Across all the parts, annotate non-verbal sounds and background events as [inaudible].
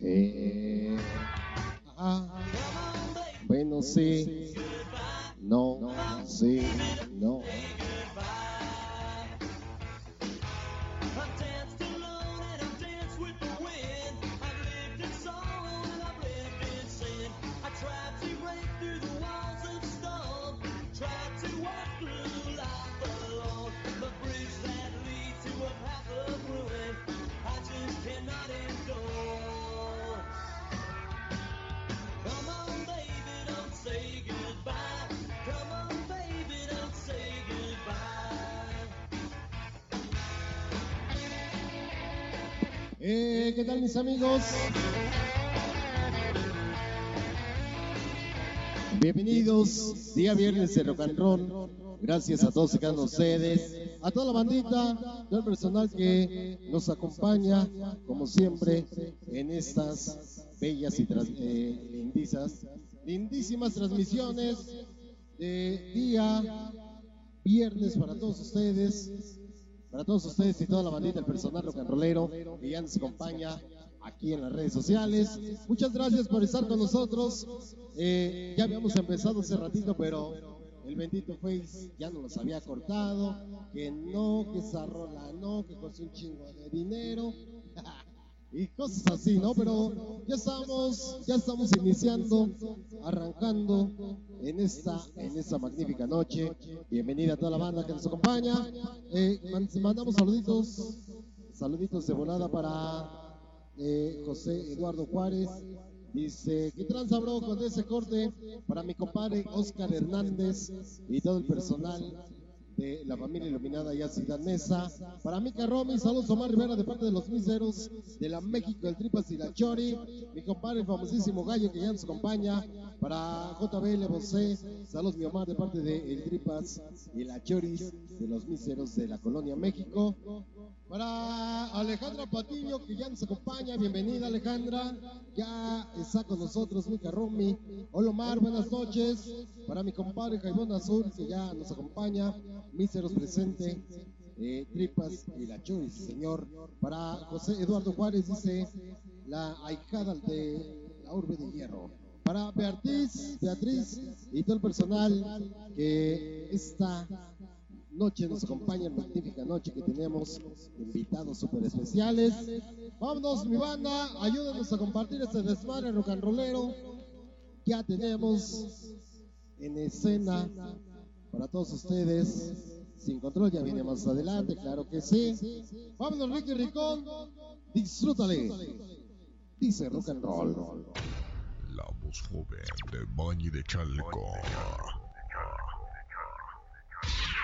Eh, ah, bueno, sí. Mis amigos? Bienvenidos, día viernes de Rock. Gracias a todos de ustedes, a toda la bandita, todo el personal que nos acompaña, como siempre, en estas bellas y eh, lindizas, lindísimas transmisiones de día viernes para todos ustedes. Para todos ustedes y toda la bandita, el personal rock que ya nos acompaña aquí en las redes sociales. Muchas gracias por estar con nosotros. Eh, ya habíamos empezado hace ratito, pero el bendito Face ya nos los había cortado. Que no, que esa rola no, que costó un chingo de dinero. [laughs] y cosas así, ¿no? Pero ya estamos, ya estamos iniciando, arrancando en esta, en esta magnífica noche. Bienvenida a toda la banda que nos acompaña. Eh, mandamos saluditos, saluditos de volada para eh, José Eduardo Juárez. Dice, ¿qué tranza, bro, con ese corte? Para mi compadre Oscar Hernández y todo el personal de la familia iluminada y Ciudad Mesa. Para Mica Romy, saludos Omar Rivera de parte de los miseros de la México, el Tripas y la Chori. Mi compadre, el famosísimo Gallo que ya nos acompaña. Para JBL Bosé, saludos mi Omar de parte de el Tripas y la Choris de los miseros de la Colonia México. Para Alejandra Patiño, que ya nos acompaña, bienvenida Alejandra, ya está con nosotros Mica Romy. Hola Omar, buenas noches. Para mi compadre Jaibón Azul, que ya nos acompaña, míseros presente, eh, Tripas y la Choice, señor. Para José Eduardo Juárez, dice la ahijada de la urbe de hierro. Para Beatriz, Beatriz y todo el personal que está noche nos acompaña, magnífica noche que tenemos invitados súper especiales. Vámonos, mi banda, ayúdenos a compartir este desmadre rock and rollero. Ya tenemos en escena para todos ustedes. Sin control ya viene más adelante, claro que sí. Vámonos, Ricky Ricón, disfrútale. Dice rock and roll. La voz joven de Bañi de Chalco.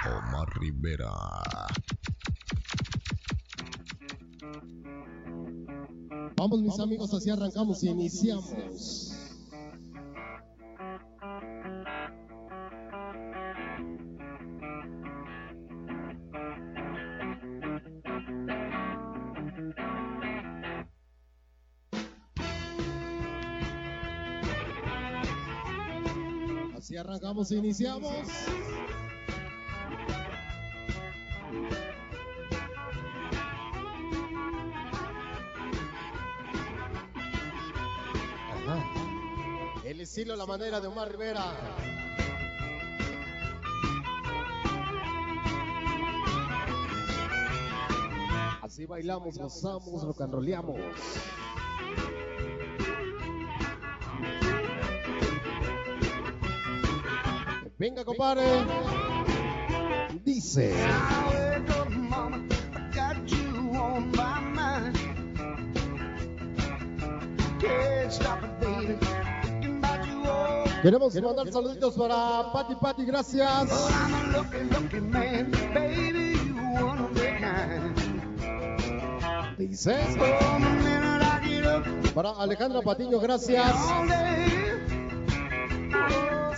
Omar Rivera. Vamos mis amigos, así arrancamos y iniciamos. Así arrancamos e iniciamos. La manera de Omar Rivera. Así bailamos, gozamos, rock and rollamos. Venga, compadre. Dice. Queremos mandar saluditos para Pati Pati, gracias. Dice. Para Alejandra Patiño, gracias.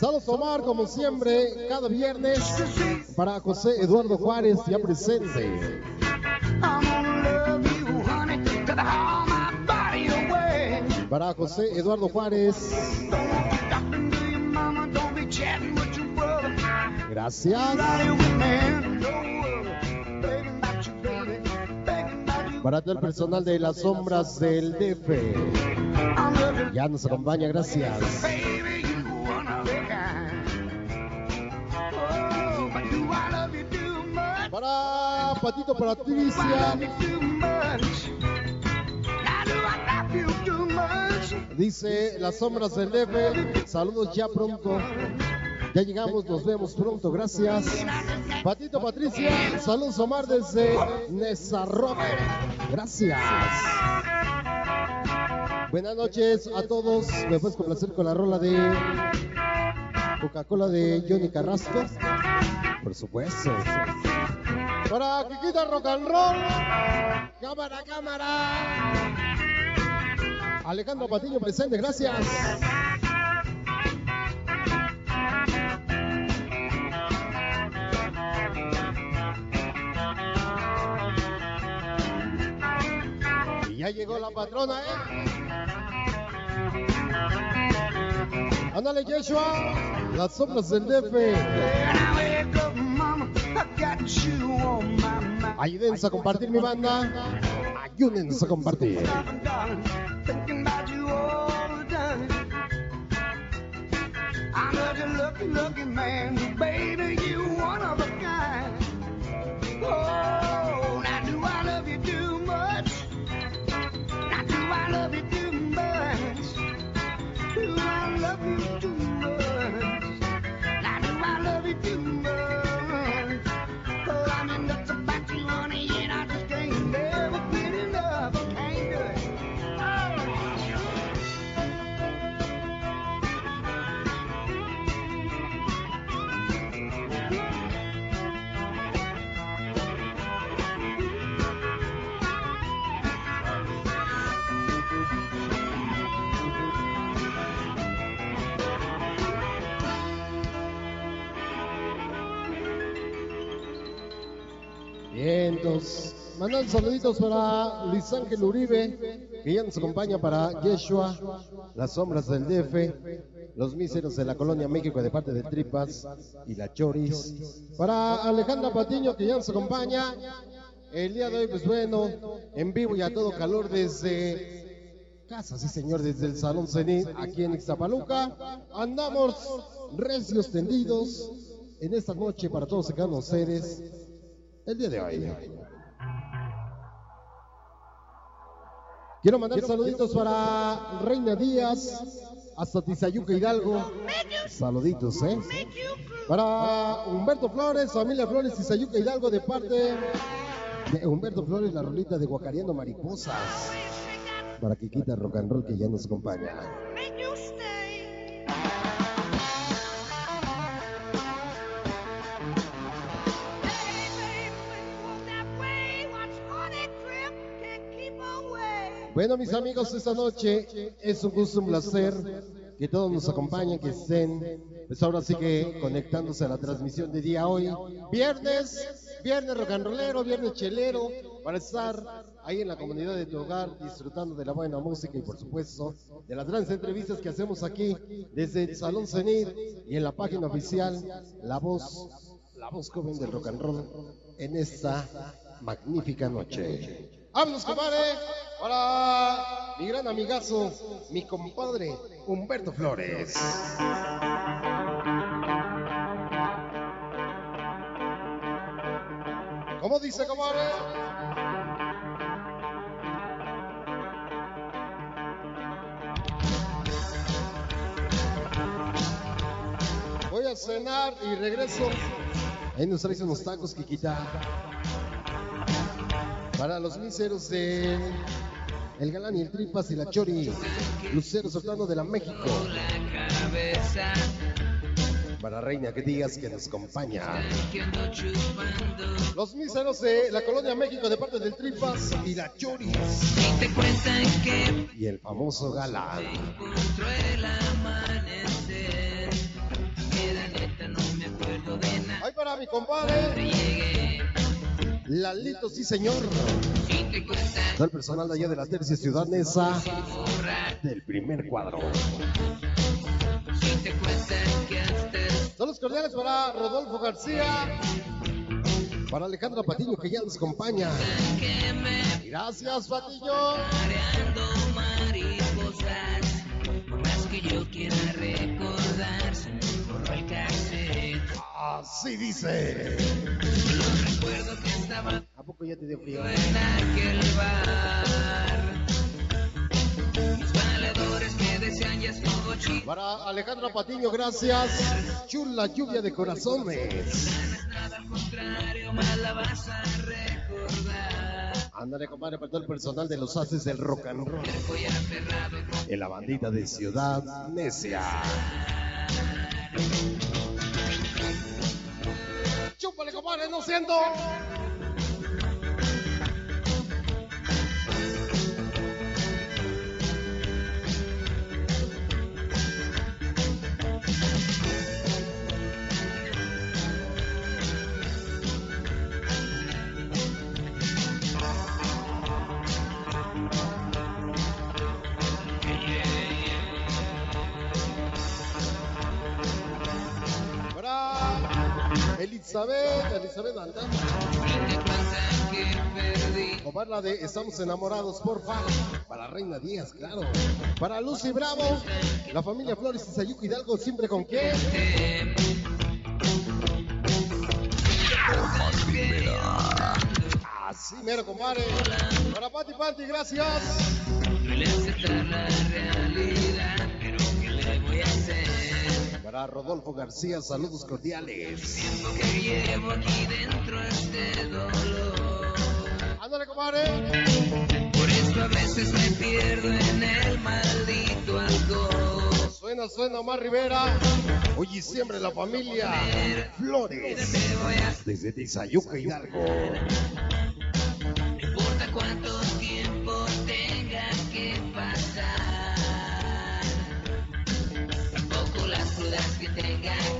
Saludos Omar, como siempre, cada viernes. Para José Eduardo Juárez, ya presente. Para José Eduardo Juárez. Gracias. Para todo el personal de las sombras del DF. Ya nos acompaña, gracias. Para Patito Patricia. Dice las sombras del DF. Saludos ya pronto. Ya llegamos, nos vemos pronto, gracias. Patito Patricia, saludos Omar desde Nezarrock. Gracias. Buenas noches a todos. Me puedes complacer con la rola de Coca-Cola de Johnny Carrasco. Por supuesto. Para Kikita Rock and Roll. Cámara, cámara. Alejandro Patiño presente, gracias. Ya llegó la patrona, ¿eh? Ándale, Yeshua. Las sombras del DF. Ayúdenos a compartir mi banda. Ayúdenos a compartir. Man, baby. You one of a kind. Oh, 500. Mandar saluditos para Luis Ángel Uribe, que ya nos acompaña para Yeshua, las sombras del DF, los míseros de la colonia México de parte de Tripas y la Choris. Para Alejandra Patiño, que ya nos acompaña. El día de hoy, pues bueno, en vivo y a todo calor desde casa, sí señor, desde el Salón Cenit, aquí en Ixtapaluca. Andamos recios tendidos en esta noche para todos los seres el día de hoy. Quiero mandar saluditos para Reina Díaz, hasta Tizayuca Hidalgo. Saluditos, ¿eh? Para Humberto Flores, familia Flores, Tizayuca Hidalgo, de parte de Humberto Flores, la rolita de Guacareando Mariposas. Para Kikita Rock and Roll, que ya nos acompaña. Bueno, mis amigos, esta noche es un gusto, un placer que todos nos acompañen, que estén, pues ahora sí que conectándose a la transmisión de día hoy. Viernes, viernes rock and rollero, viernes chelero, para estar ahí en la comunidad de tu hogar disfrutando de la buena música y por supuesto de las grandes entrevistas que hacemos aquí desde el Salón Cenit y en la página oficial La Voz, la voz joven del rock and roll en esta magnífica noche. Vámonos, compadre, para mi gran amigazo, mi compadre Humberto Flores. ¿Cómo dice, compadre? Voy a cenar y regreso. Ahí nos traes unos tacos, Kikita. Para los miseros de El Galán y el Tripas y la Chori. Lucero soltando de la México. Para Reina, que digas que nos acompaña. Los miseros de la Colonia México de parte del Tripas y la Chori. Y el famoso Galán. Ahí para mi compadre. Lalito, sí señor. el personal de allá de la tercia ciudad Nesa del primer cuadro. Hasta Saludos cordiales para Rodolfo García. Para Alejandra Patiño que ya nos acompaña. Gracias, mariposas, por más que yo quiera recordar, se me borró el. Así dice. Recuerdo que estaba ¿A poco ya te dio frío? en aquel bar. Mis valedores que decían ya estuvo chido. Para Alejandra Patiño, gracias. Chula lluvia de corazones. Nada al contrario, más la vas a recordar. Ándale, compadre, para todo el personal de los haces del rock and roll. En la bandita de Ciudad Necia. Chúpale, compadre, no siento. Elizabeth, Elizabeth perdí. O para la de Estamos enamorados, porfa. Para Reina Díaz, claro. Para Lucy Bravo. La familia Flores y Sayuco Hidalgo, siempre con qué. Así mero, compadre. Para Pati Panti, gracias. Para Rodolfo García, saludos cordiales. Que llevo aquí dentro este dolor. Ándale, compadre. Por eso a veces me pierdo en el maldito alcohol. Suena, suena Omar Rivera. Hoy y siempre la familia Flores. Desde Tizayuca, Hidalgo. tengan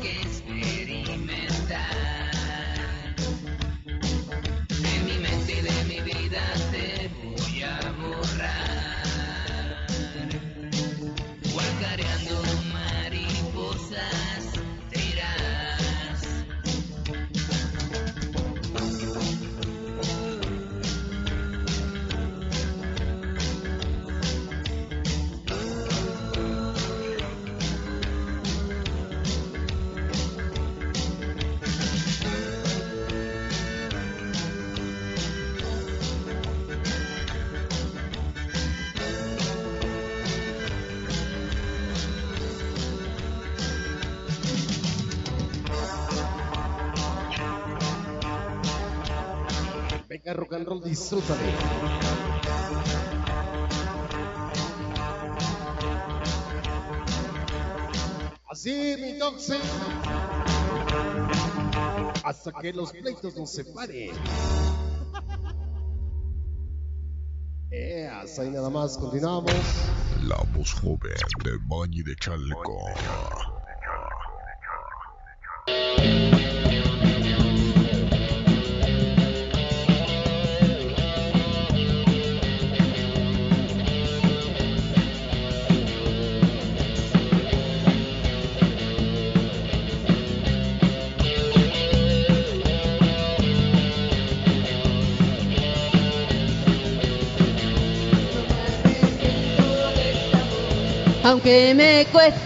Venga, rock and roll, disfrútale. Así, mi toxic. Hasta que los pleitos nos separen. [laughs] Eh, hasta ahí nada más, continuamos. La voz joven de Bañi de Chalco. Aunque me cueste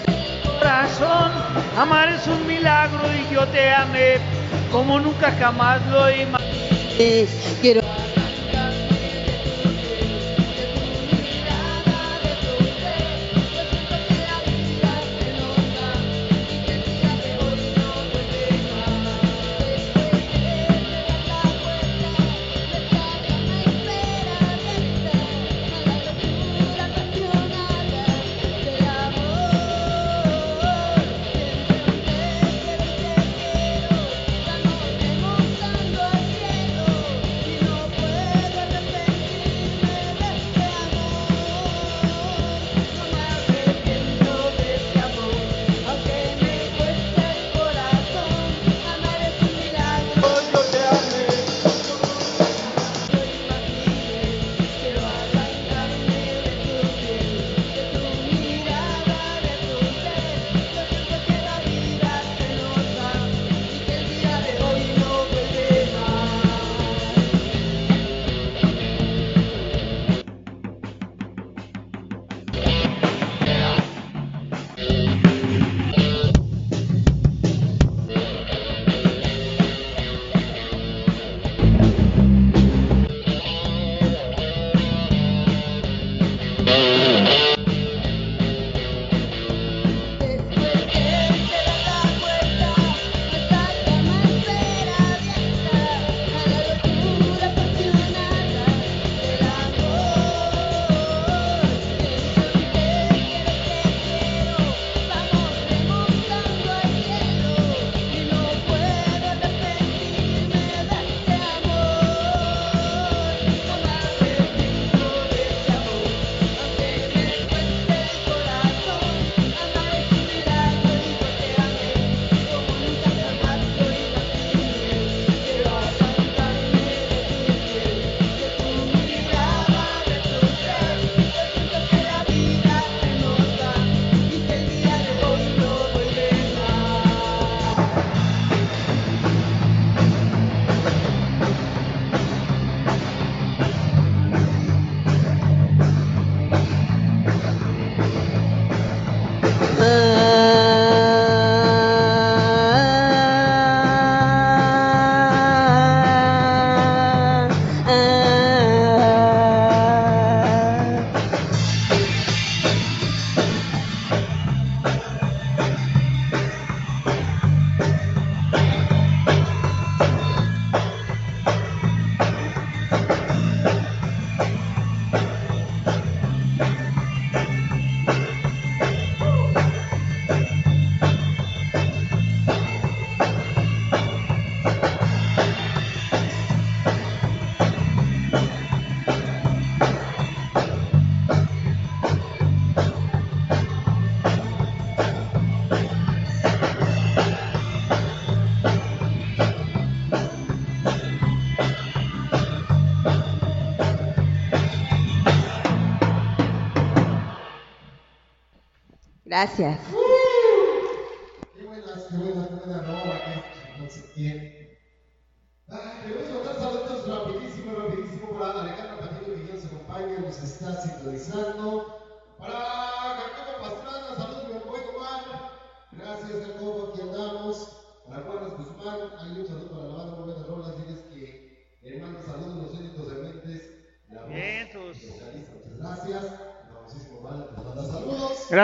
corazón, amar es un milagro y yo te amé como nunca jamás lo imaginé. quiero Gracias.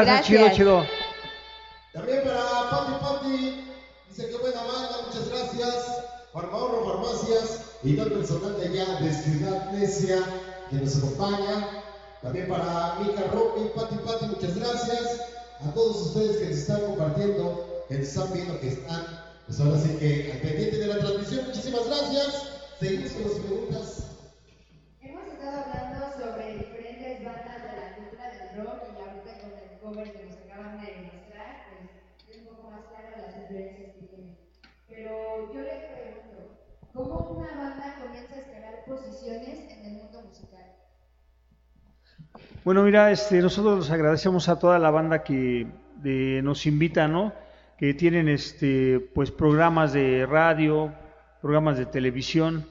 Gracias, chido, Gracias. chido. También para Pati Pati, dice que buena banda, muchas gracias. Farmahorro Farmacias y todo el personal de allá de Ciudad Necia que nos acompaña. También para Mica Ropi, Pati Pati, muchas gracias. A todos ustedes que nos están compartiendo, que nos están viendo, que están, pues ahora sí que al pendiente de la transmisión, muchísimas gracias. Seguimos con las preguntas. Hemos estado hablando sobre diferentes bandas de la cultura del rock y ahorita con el cover que nos acaban de mostrar, pues es un poco más claro las influencias que tienen. Pero yo les pregunto, ¿cómo una banda comienza a escalar posiciones en el mundo musical? Bueno, mira, este, nosotros les agradecemos a toda la banda que nos invita, ¿no? Que tienen este, pues programas de radio, programas de televisión,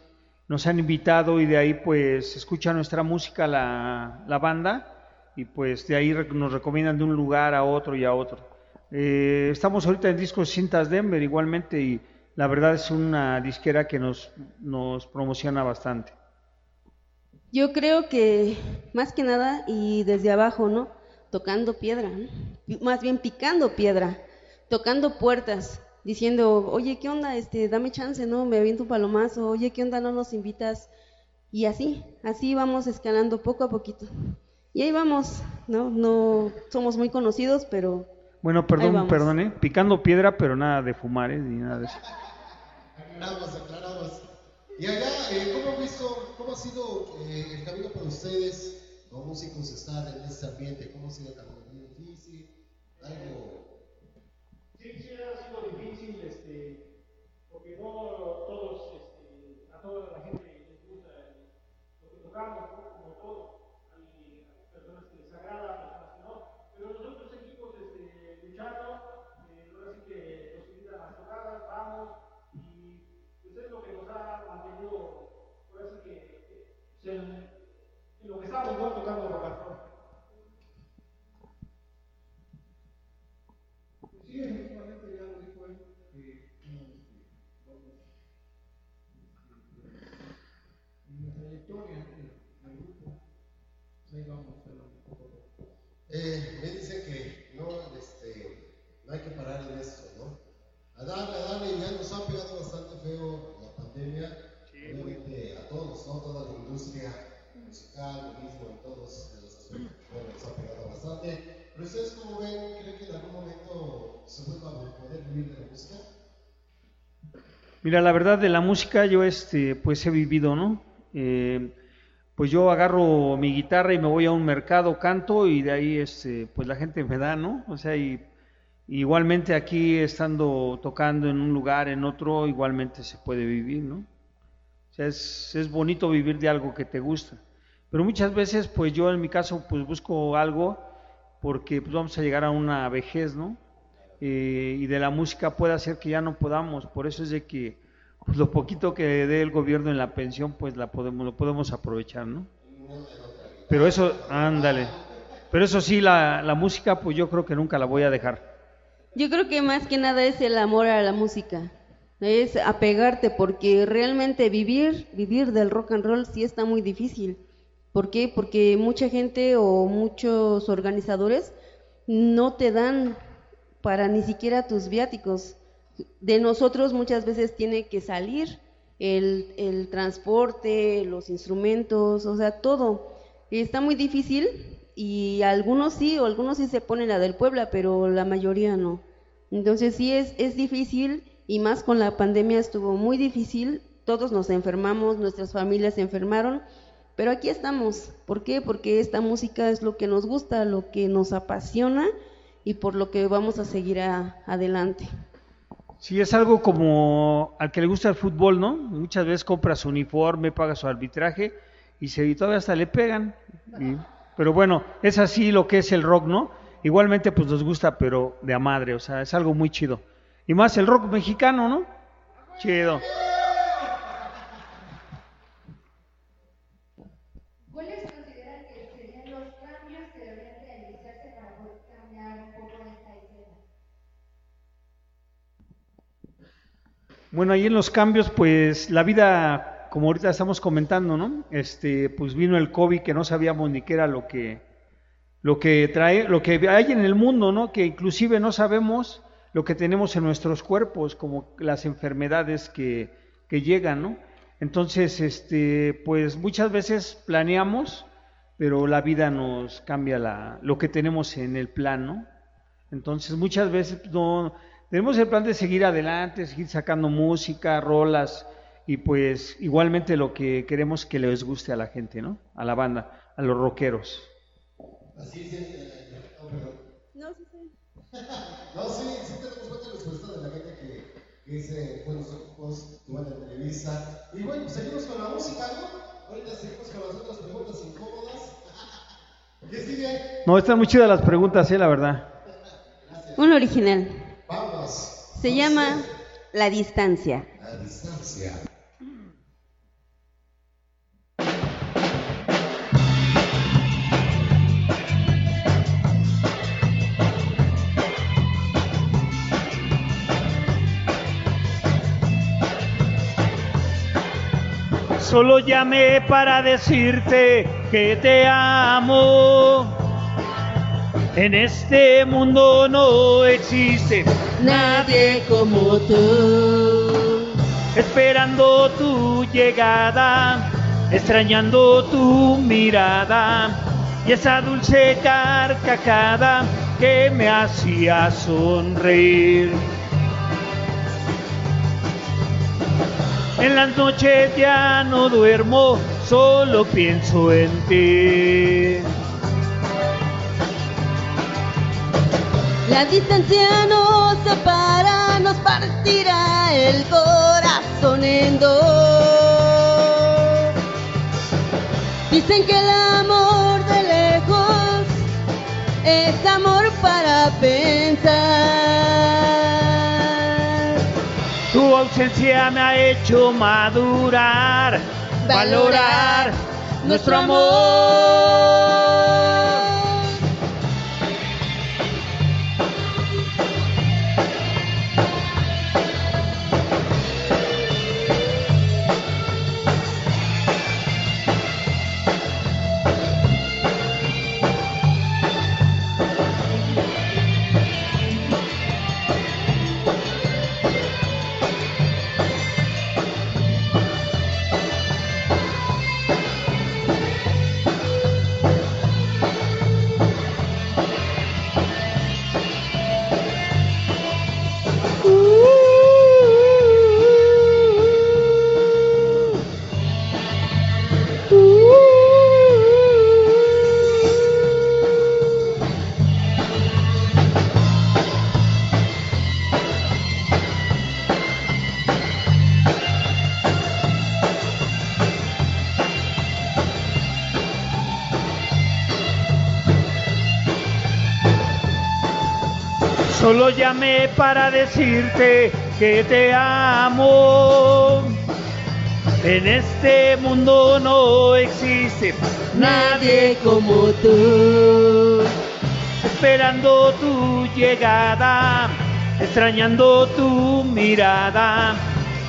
nos han invitado y de ahí pues escucha nuestra música la, la banda y pues de ahí nos recomiendan de un lugar a otro y a otro. Eh, estamos ahorita en Discos Cintas Denver igualmente y la verdad es una disquera que nos, nos promociona bastante. Yo creo que más que nada y desde abajo, ¿no? Tocando piedra, más bien picando piedra, tocando puertas, diciendo, oye, ¿qué onda? Este, dame chance, ¿no? Me aviento un palomazo, oye, ¿qué onda? No nos invitas. Y así, así vamos escalando poco a poquito. Y ahí vamos, ¿no? No somos muy conocidos, pero Bueno, perdón, perdón, ¿eh? Picando piedra, pero nada de fumar, ¿eh? Ni nada de eso. Aclaramos, aclaramos. Y allá, eh, ¿cómo, han visto, ¿cómo ha sido eh, el camino para ustedes como músicos estar en este ambiente? ¿Cómo ha sido el camino? ¿Muy difícil? ¿Algo? Sí, sí, ha sido difícil, este, porque no todos, este, a toda la gente les gusta el- lo que tocamos, eh, pues, en, en lo que estamos ¿no? tocando rock and roll. Sí, efectivamente, ya lo dijo él, que vamos, en la trayectoria del grupo, pues ahí vamos, pero a poco. Eh, me dicen que no, este, no hay que parar en esto, ¿no? A darle, a darle, ya nos ha pegado bastante feo la pandemia. Toda la industria musical, lo mismo, en todos los aspectos, bueno, nos ha pegado bastante. Pero ustedes, ¿cómo ven? ¿Creen que en algún momento se vuelva a poder vivir de la música? Mira, la verdad de la música yo este, pues he vivido, ¿no? Eh, pues yo agarro mi guitarra y me voy a un mercado, canto y de ahí este, pues la gente me da, ¿no? O sea, y, igualmente aquí estando tocando en un lugar, en otro, igualmente se puede vivir, ¿no? O sea, es, es bonito vivir de algo que te gusta. Pero muchas veces, pues yo en mi caso, pues busco algo porque pues vamos a llegar a una vejez, ¿no? Eh, y de la música puede hacer que ya no podamos. Por eso es de que pues, lo poquito que dé el gobierno en la pensión, pues la podemos, lo podemos aprovechar, ¿no? Pero eso, ándale. Pero eso sí, la, la música, pues yo creo que nunca la voy a dejar. Yo creo que más que nada es el amor a la música, es apegarte, porque realmente vivir, vivir del rock and roll sí está muy difícil. ¿Por qué? Porque mucha gente o muchos organizadores no te dan para ni siquiera tus viáticos. De nosotros muchas veces tiene que salir el, el transporte, los instrumentos, o sea, todo. Está muy difícil y algunos sí, o algunos sí se ponen la del Puebla, pero la mayoría no. Entonces sí es, es difícil y más con la pandemia estuvo muy difícil. Todos nos enfermamos, nuestras familias se enfermaron, pero aquí estamos. ¿Por qué? Porque esta música es lo que nos gusta, lo que nos apasiona y por lo que vamos a seguir adelante. Sí, es algo como al que le gusta el fútbol, ¿no? Muchas veces compra su uniforme, paga su arbitraje y se y todavía hasta le pegan. Pero bueno, es así lo que es el rock, ¿no? igualmente pues nos gusta, pero de a madre, o sea, es algo muy chido. Y más el rock mexicano, ¿no? Chido. ¿Cuáles consideran que serían los cambios que deberían realizarse para poder cambiar un poco esta escena? Bueno, ahí en los cambios, pues la vida, como ahorita estamos comentando, ¿no? Este, pues vino el COVID que no sabíamos ni qué era lo que, lo que trae, lo que hay en el mundo, ¿no? Que inclusive no sabemos lo que tenemos en nuestros cuerpos, como las enfermedades que, que llegan, ¿no? Entonces, este, pues muchas veces planeamos, pero la vida nos cambia la, lo que tenemos en el plan, ¿no? Entonces, muchas veces no tenemos el plan de seguir adelante, seguir sacando música, rolas y pues igualmente lo que queremos que les guste a la gente, ¿no? A la banda, a los rockeros. Así es. eh, perdón. No, sí, sí. No, sí, sí tenemos buena respuesta de la gente que, que dice buenos ojos, tu buena entrevista. Y bueno, seguimos con la música, ¿no? Ahorita seguimos con las otras preguntas incómodas. [laughs] ¿Qué sigue? No, están muy chidas las preguntas, ¿eh? La verdad. Un original. Vamos. Se llama La Distancia. A distancia. Solo llamé para decirte que te amo. En este mundo no existe Nadie como tú. esperando tu llegada, extrañando tu mirada y esa dulce carcajada que me hacía sonreír. En las noches ya no duermo, solo pienso en ti. La distancia nos separa, nos partirá el corazón en dos. Dicen que el amor de lejos es amor para pensar. Tu ausencia me ha hecho madurar, valorar nuestro amor. Para decirte que te amo. En este mundo no existe Nadie como tú. esperando tu llegada, extrañando tu mirada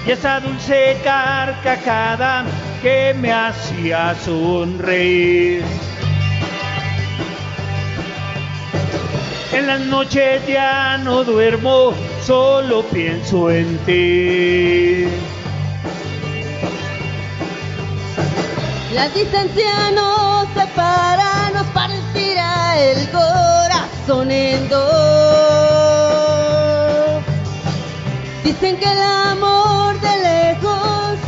y esa dulce carcajada que me hacía sonreír. En las noches ya no duermo, solo pienso en ti. La distancia nos separa, nos partirá el corazón en dos. Dicen que el amor de lejos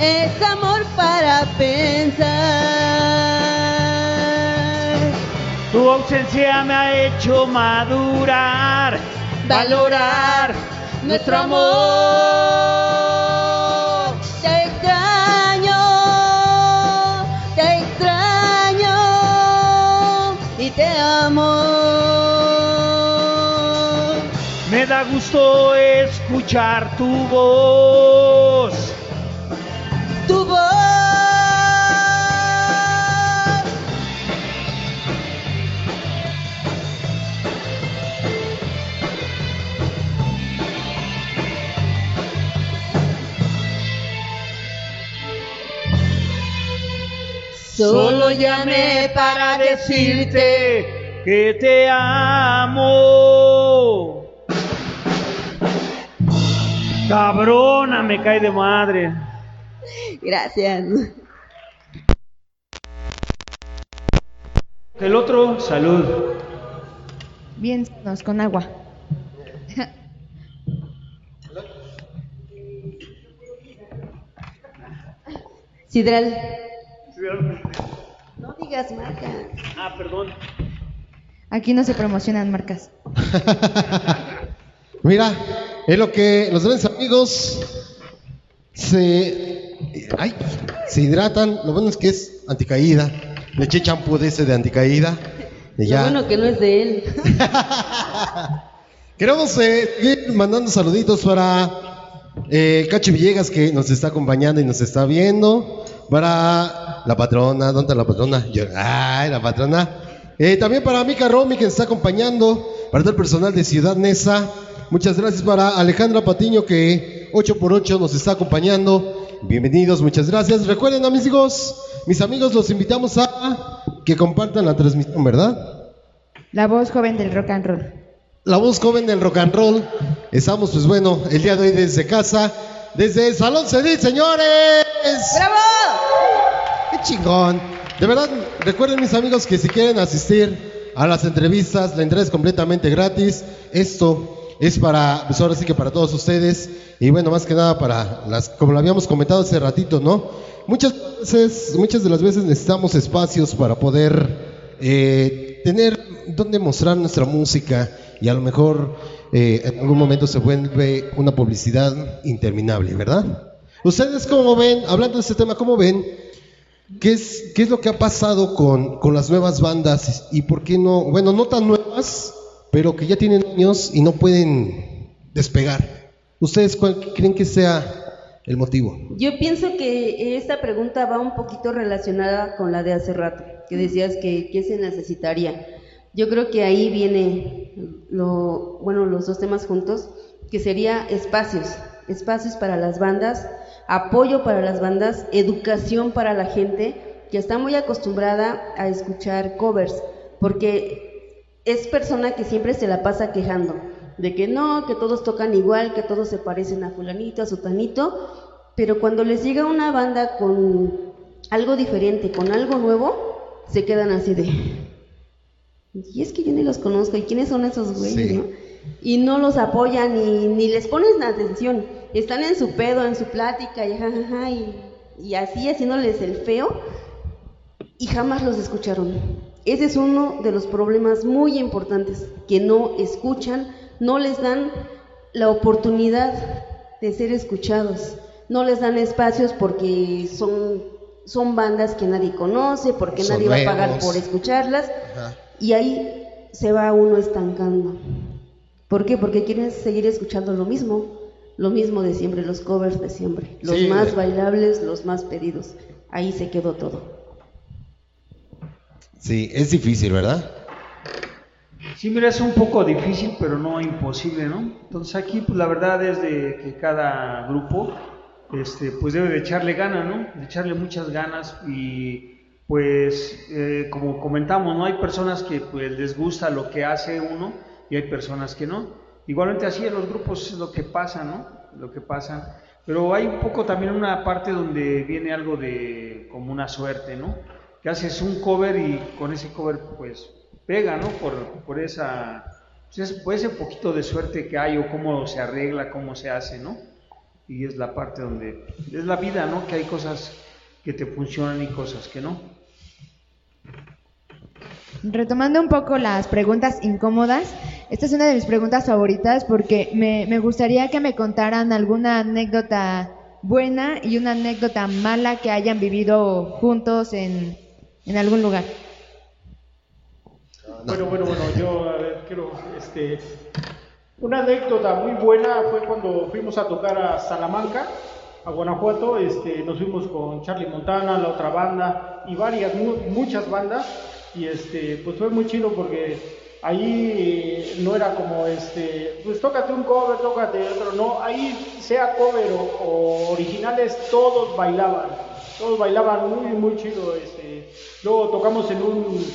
es amor para pensar. Tu ausencia me ha hecho madurar, valorar nuestro amor. Te extraño, te extraño y te amo. Me da gusto escuchar tu voz. Solo llamé para decirte que te amo. Cabrona, me cae de madre. Gracias. El otro, salud. Bien, nos con agua. Sidral. No digas marca. Ah, perdón. Aquí no se promocionan marcas. [laughs] Mira, es lo que los grandes amigos se, ay, se hidratan. Lo bueno es que es anticaída. Le eché champú de ese de anticaída. Y Lo ya. bueno que no es de él. [laughs] Queremos eh, seguir mandando saluditos para eh, Cachi Villegas que nos está acompañando y nos está viendo. Para la patrona, ¿dónde está la patrona? Yo- ay, la patrona. Eh, también para Mica Romy que nos está acompañando. Para todo el personal de Ciudad Neza. Muchas gracias para Alejandra Patiño que 8x8 nos está acompañando. Bienvenidos, muchas gracias. Recuerden, amigos, mis amigos, los invitamos a que compartan la transmisión, ¿verdad? La voz joven del rock and roll. La voz joven del rock and roll. Estamos, pues bueno, el día de hoy desde casa, desde el Salón Cedil, señores. ¡Bravo! ¡Qué chingón! De verdad, recuerden mis amigos que si quieren asistir a las entrevistas, la entrada es completamente gratis. Esto es para, pues ahora sí que para todos ustedes. Y bueno, más que nada para las, como lo habíamos comentado hace ratito, ¿no? Muchas veces, muchas de las veces necesitamos espacios para poder eh, tener donde mostrar nuestra música y a lo mejor eh, en algún momento se vuelve una publicidad interminable, ¿verdad? Ustedes cómo ven, hablando de este tema, ¿cómo ven? ¿Qué es, qué es lo que ha pasado con, con las nuevas bandas y por qué no, bueno, no tan nuevas, pero que ya tienen años y no pueden despegar? ¿Ustedes cuál creen que sea el motivo? Yo pienso que esta pregunta va un poquito relacionada con la de hace rato, que decías que qué se necesitaría. Yo creo que ahí viene lo, bueno, los dos temas juntos, que sería espacios, espacios para las bandas, apoyo para las bandas, educación para la gente que está muy acostumbrada a escuchar covers, porque es persona que siempre se la pasa quejando de que no, que todos tocan igual, que todos se parecen a fulanito, a sutanito, pero cuando les llega una banda con algo diferente, con algo nuevo, se quedan así de, y es que yo ni los conozco, ¿y quiénes son esos güeyes? Sí. no? Y no los apoyan ni, ni les ponen atención, están en su pedo, en su plática, y, jajaja, y, y así haciéndoles el feo, y jamás los escucharon. Ese es uno de los problemas muy importantes, que no escuchan, no les dan la oportunidad de ser escuchados, no les dan espacios porque son, son bandas que nadie conoce, porque Son nadie va a pagar por escucharlas, Ajá. y ahí se va uno estancando. ¿Por qué? Porque quieren seguir escuchando lo mismo, lo mismo de siempre, los covers de siempre, los Sí, más bailables, los más pedidos. Ahí se quedó todo. Sí, es difícil, ¿verdad? Sí, mira, es un poco difícil, pero no imposible, ¿no? Entonces aquí, pues la verdad es de que cada grupo, este, pues debe de echarle ganas, ¿no? De echarle muchas ganas y, pues, eh, como comentamos, ¿no? Hay personas que, pues, les gusta lo que hace uno y hay personas que no. Igualmente así en los grupos es lo que pasa, ¿no? Lo que pasa. Pero hay un poco también una parte donde viene algo de como una suerte, ¿no? Que haces un cover y con ese cover, pues, pega, ¿no? Por, por esa, pues, por ese poquito de suerte que hay o cómo se arregla, cómo se hace, ¿no? Y es la parte donde, es la vida, ¿no? Que hay cosas que te funcionan y cosas que no. Retomando un poco las preguntas incómodas, esta es una de mis preguntas favoritas porque me, me gustaría que me contaran alguna anécdota buena y una anécdota mala que hayan vivido juntos en, en algún lugar. Bueno, bueno, bueno, yo, a ver, quiero, este, Una anécdota muy buena fue cuando fuimos a tocar a Salamanca, a Guanajuato. Este, nos fuimos con Charlie Montana, la otra banda y varias, mu- muchas bandas. Y este, pues fue muy chido porque ahí no era como este, pues tócate un cover, tócate otro. No, ahí sea cover o, o originales, todos bailaban. Todos bailaban muy, muy chido. Este. Luego tocamos en un,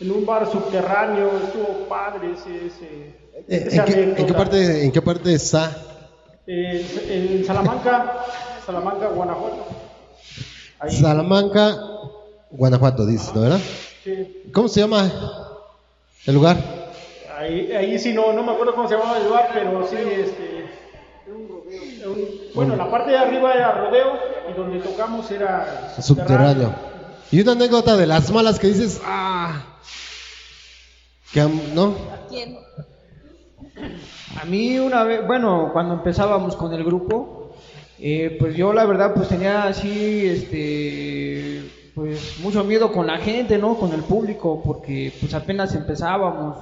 en un bar subterráneo, estuvo padre ese. ese Eh, ¿En qué, en anécdota. qué parte, ¿En qué parte está? En, en Salamanca, Salamanca, Guanajuato. Ahí. Salamanca, Guanajuato, dices, ¿no, verdad? Sí. ¿Cómo se llama el lugar? Ahí, ahí sí no, no me acuerdo cómo se llamaba el lugar, pero sí, este, era un rodeo. un- bueno, la parte de arriba era rodeo y donde tocamos era Subterráneo. Y una anécdota de las malas que dices, ah, que, ¿no? ¿Quién? A mí una vez, bueno, cuando empezábamos con el grupo, eh, pues yo la verdad pues tenía así, este, pues mucho miedo con la gente, ¿no? Con el público, porque pues apenas empezábamos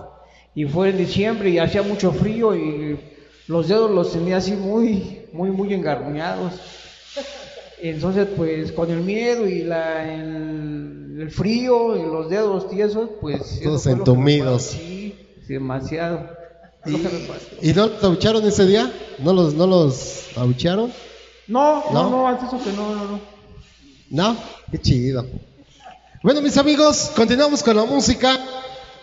y fue en diciembre y hacía mucho frío y los dedos los tenía así muy, muy, muy engarruñados. Entonces, pues con el miedo y la, el, el frío y los dedos tiesos, pues... Todos entumidos. Sí, demasiado. ¿Y no los abucharon ese día? ¿No los, no los abucharon? No, ¿No? no, no, antes eso que no, no, no. ¿No? Qué chido. Bueno, mis amigos, continuamos con la música.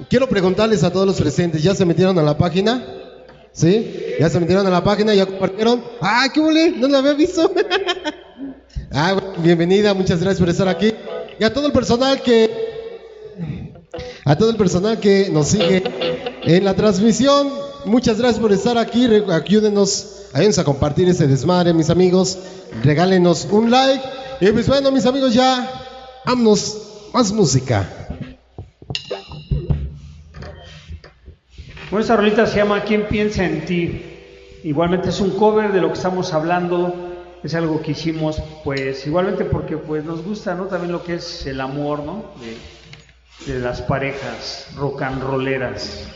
Quiero preguntarles a todos los presentes, ¿ya se metieron a la página? ¿Sí? ¿Ya se metieron a la página? ¿Ya compartieron? ¡Ah, qué huele! No lo había visto. [laughs] ah, bienvenida, muchas gracias por estar aquí. Y a todo el personal que... A todo el personal que nos sigue en la transmisión, muchas gracias por estar aquí. Ayúdenos, ayúdenos a compartir ese desmadre, mis amigos. Regálenos un like. Y pues bueno, mis amigos, ya vámonos. Más música. Bueno, esta rolita se llama ¿Quién piensa en ti? Igualmente es un cover de lo que estamos hablando, es algo que hicimos, pues igualmente porque pues nos gusta, ¿no? También lo que es el amor, ¿no? De las parejas rock and rolleras.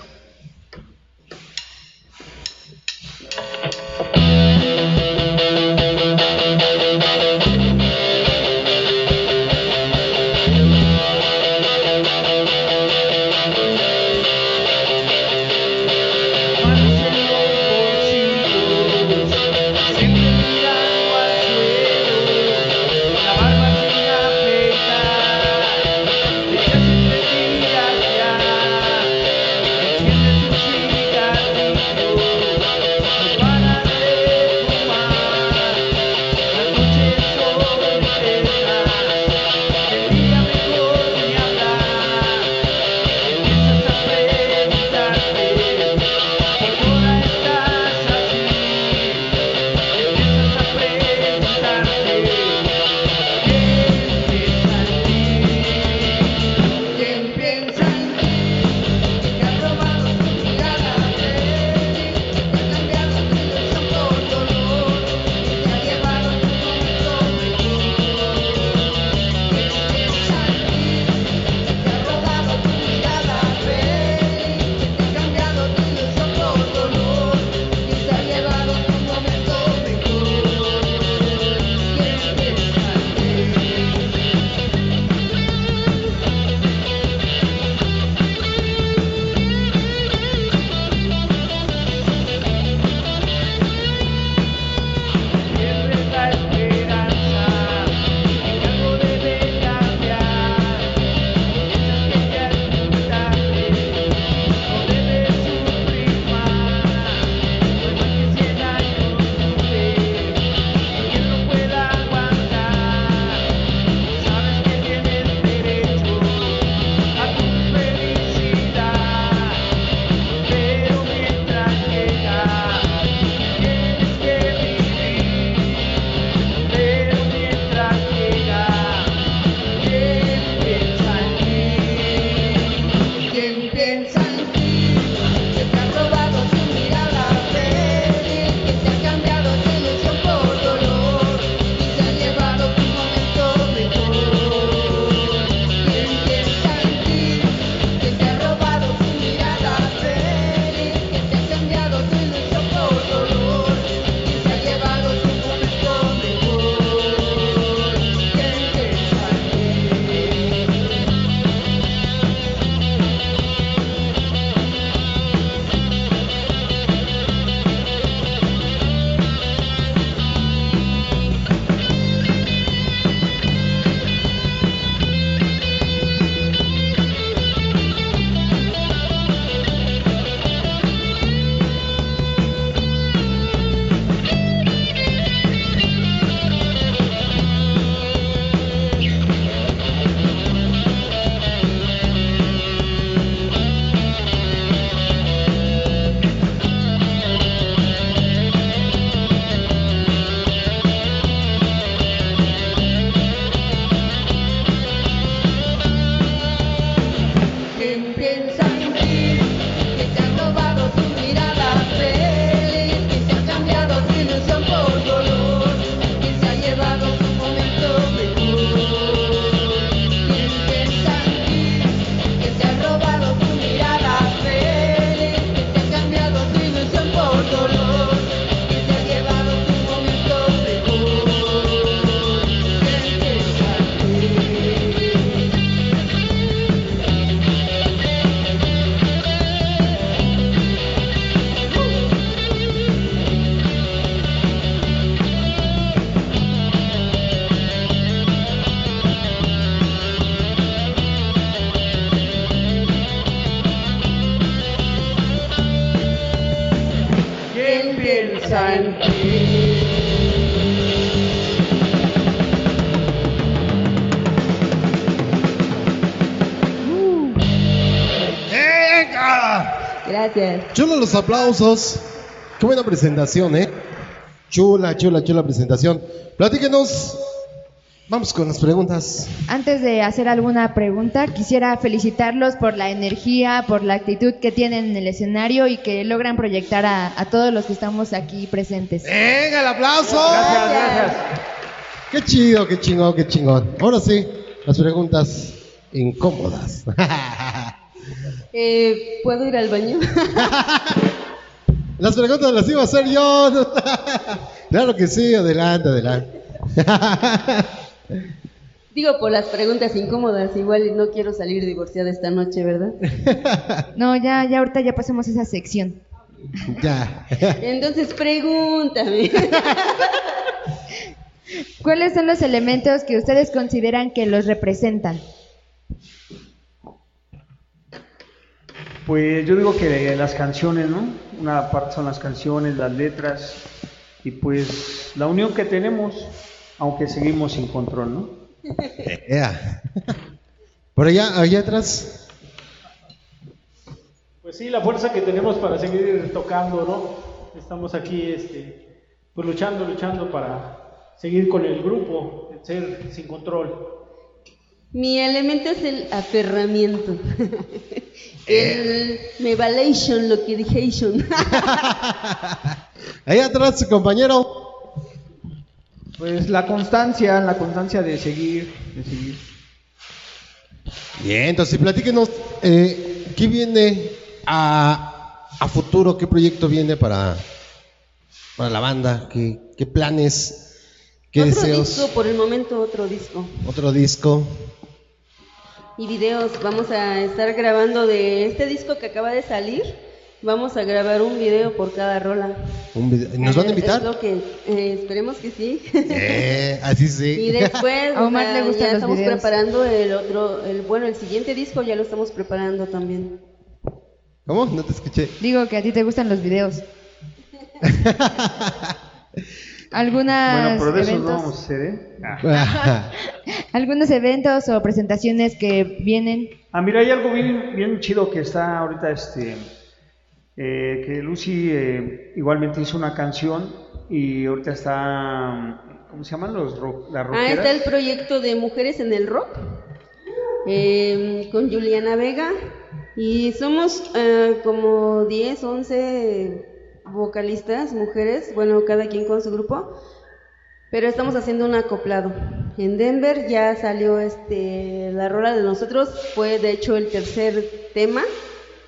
Chulos los aplausos. Qué buena presentación, ¿eh? Chula, chula, chula presentación. Platíquenos. Vamos con las preguntas. Antes de hacer alguna pregunta, quisiera felicitarlos por la energía, por la actitud que tienen en el escenario y que logran proyectar a, a todos los que estamos aquí presentes. ¡Venga, el aplauso! Gracias, gracias. Qué chido, qué chingón, qué chingón. Ahora sí, las preguntas incómodas. [laughs] Eh, ¿Puedo ir al baño? [laughs] Las preguntas las iba a hacer yo. [laughs] Claro que sí, adelante, adelante. [laughs] Digo por las preguntas incómodas, igual no quiero salir divorciada esta noche, ¿verdad? No, ya, ya ahorita ya pasemos esa sección. Ya. Entonces pregúntame. ¿Cuáles son los elementos que ustedes consideran que los representan? Pues yo digo que las canciones, ¿no? Una parte son las canciones, las letras y pues la unión que tenemos, aunque seguimos sin control, ¿no? Ea. Por allá, allá atrás. Pues sí, la fuerza que tenemos para seguir tocando, ¿no? Estamos aquí, este, pues luchando, luchando para seguir con el grupo, el ser sin control. Mi elemento es el aferramiento. [laughs] El mevalation, lo que dijation. Allá [laughs] atrás, su compañero. Pues la constancia, la constancia de seguir, de seguir. Bien, entonces platíquenos, eh, ¿qué viene a, a futuro? ¿Qué proyecto viene para, para la banda? ¿Qué, qué planes? ¿Qué otro deseos? disco, por el momento otro disco. Otro disco. Y videos, vamos a estar grabando de este disco que acaba de salir. Vamos a grabar un video por cada rola. Un video- ¿Nos van a Eh, invitar? es lo que, eh, esperemos que sí. Eh, así Y sí. después [laughs] A Omar le gustan ya los estamos videos. preparando el otro, el bueno, el siguiente disco ya lo estamos preparando también. ¿Cómo? No te escuché. Digo que a ti te gustan los videos. [laughs] Algunas Bueno, pero de eso no eventos, vamos a hacer, ¿eh? Ah. [laughs] algunos eventos o presentaciones que vienen. Ah, mira, hay algo bien, bien chido que está ahorita, este, eh, que Lucy eh, igualmente hizo una canción y ahorita está, ¿cómo se llaman los rock, las Ah, está el proyecto de Mujeres en el Rock eh, con Juliana Vega y somos eh, como 10, 11 vocalistas, mujeres, bueno, cada quien con su grupo, pero estamos haciendo un acoplado. En Denver ya salió este la rola de nosotros, fue de hecho el tercer tema.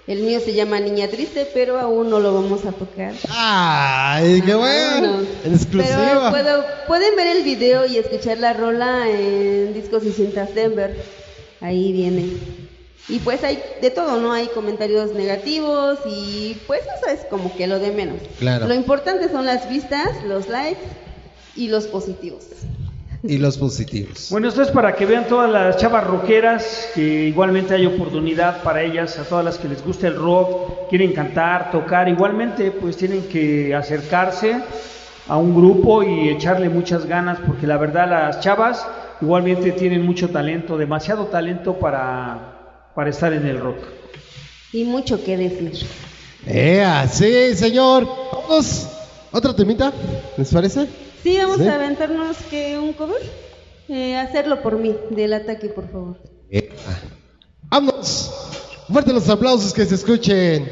El mío se llama Niña Triste, pero aún no lo vamos a tocar. ¡Ay, qué bueno! Vámonos. En exclusiva. Pero puedo- pueden ver el video y escuchar la rola en Discos y Cintas Denver. Ahí viene. Y pues hay de todo, ¿no? Hay comentarios negativos y pues eso es como que lo de menos. Claro. Lo importante son las vistas, los likes y los positivos. Y los positivos. Bueno, esto es para que vean todas las chavas rockeras, que igualmente hay oportunidad para ellas, a todas las que les gusta el rock, quieren cantar, tocar, igualmente pues tienen que acercarse a un grupo y echarle muchas ganas, porque la verdad las chavas igualmente tienen mucho talento, demasiado talento para, para estar en el rock. Y mucho que decir. ¡Ea! Sí, señor. Vamos. ¿Otra temita? ¿Les parece? Sí, vamos ¿Sí? a aventarnos que un cover. Eh, hacerlo por mí, del ataque, por favor. Ea. ¡Vámonos! Fuerte los aplausos que se escuchen.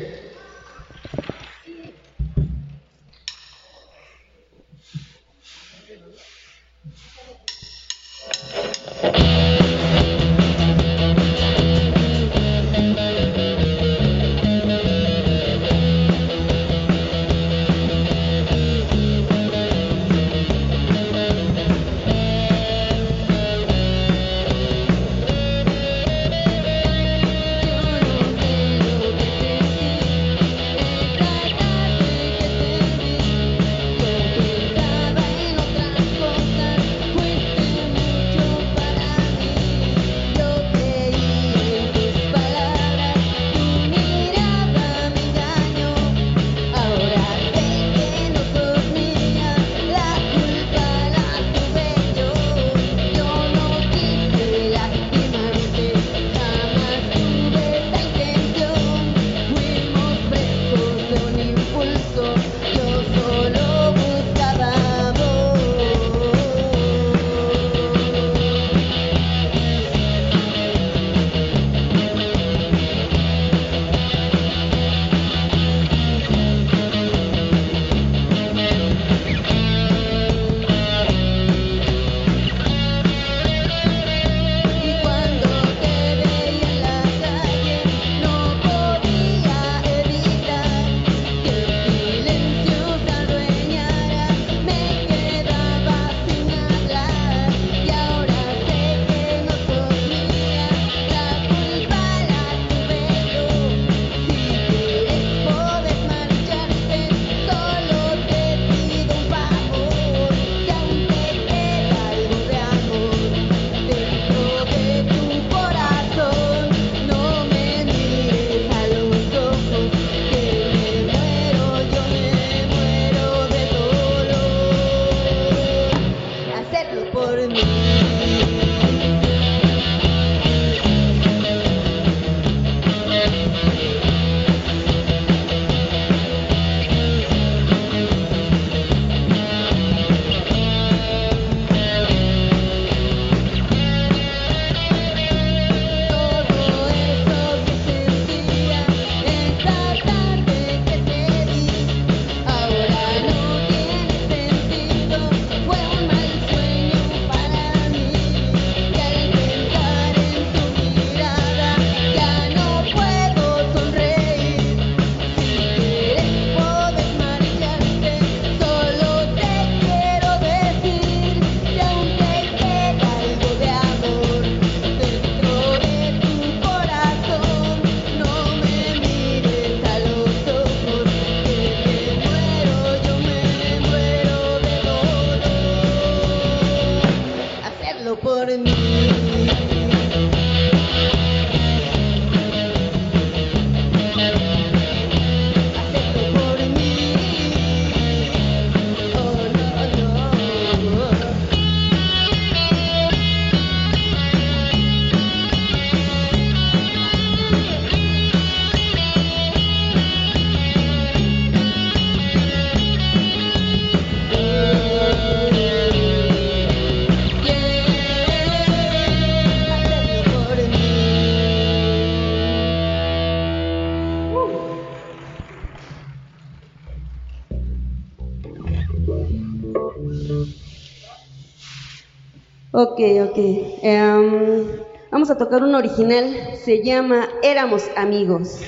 Ok, ok. Em, vamos a tocar un original. Se llama Éramos amigos.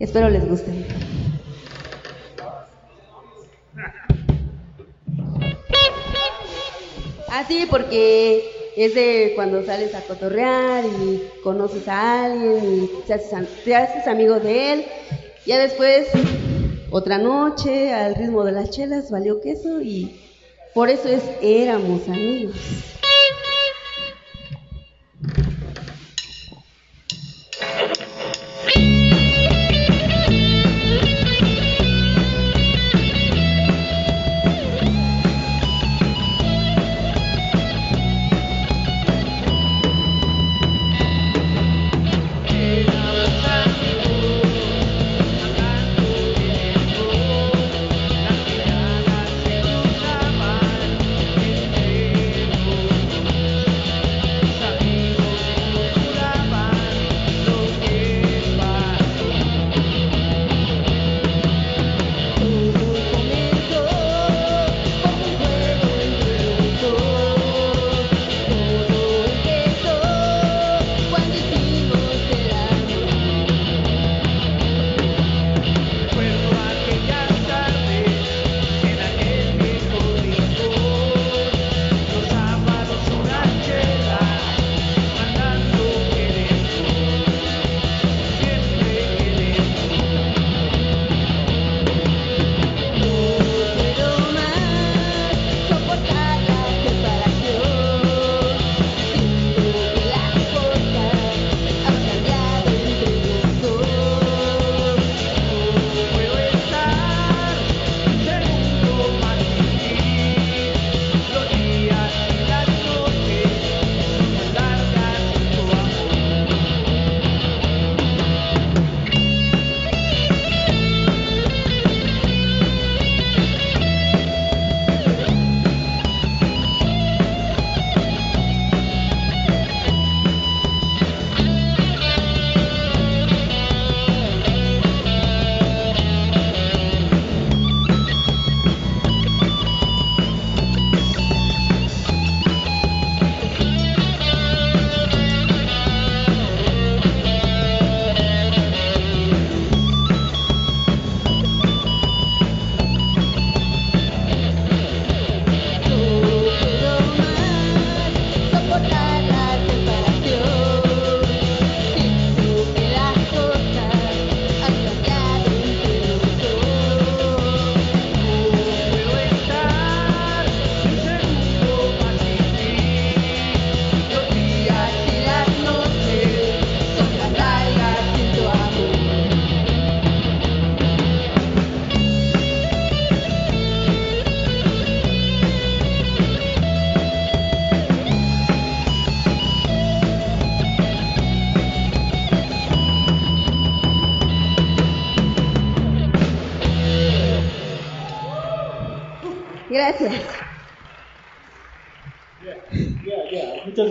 Espero les guste. Así Ah, porque es de cuando sales a cotorrear y conoces a alguien y haces, te haces amigo de él. Ya después, otra noche, al ritmo de las chelas, valió queso y por eso es éramos amigos.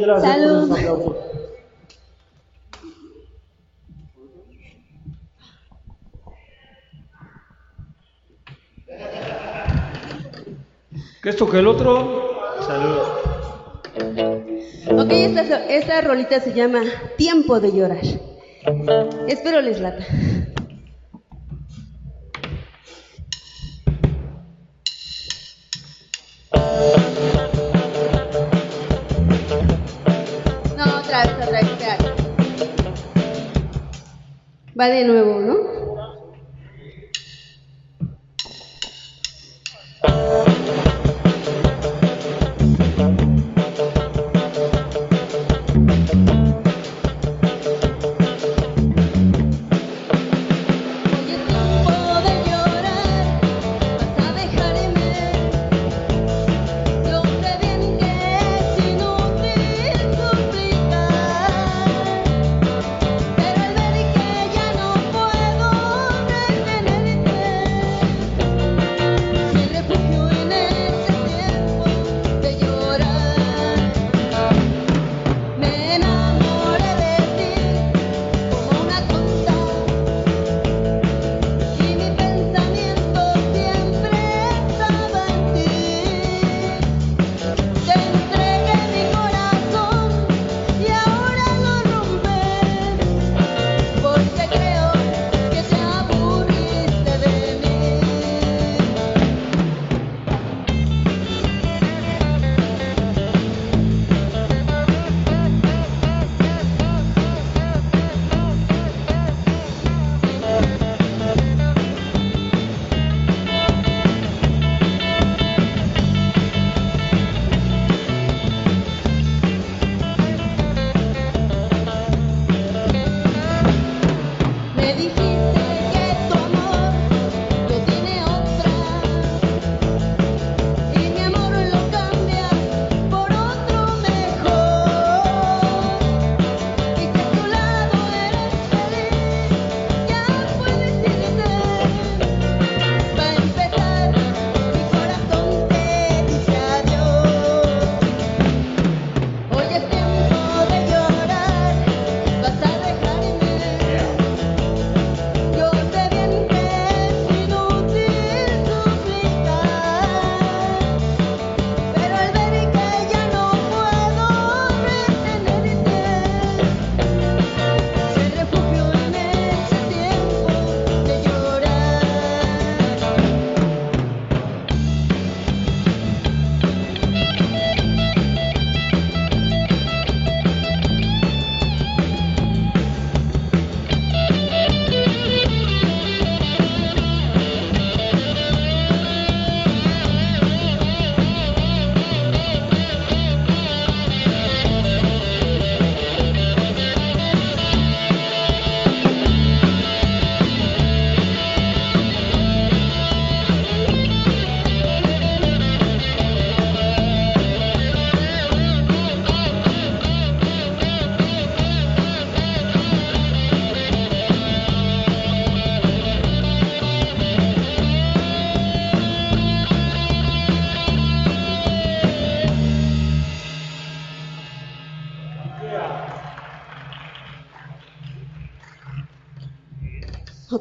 gracias Salud. ¿Qué esto que el otro? Saludos. Ok, esta, esta rolita se llama Tiempo de llorar. Espero les lata. De nuevo.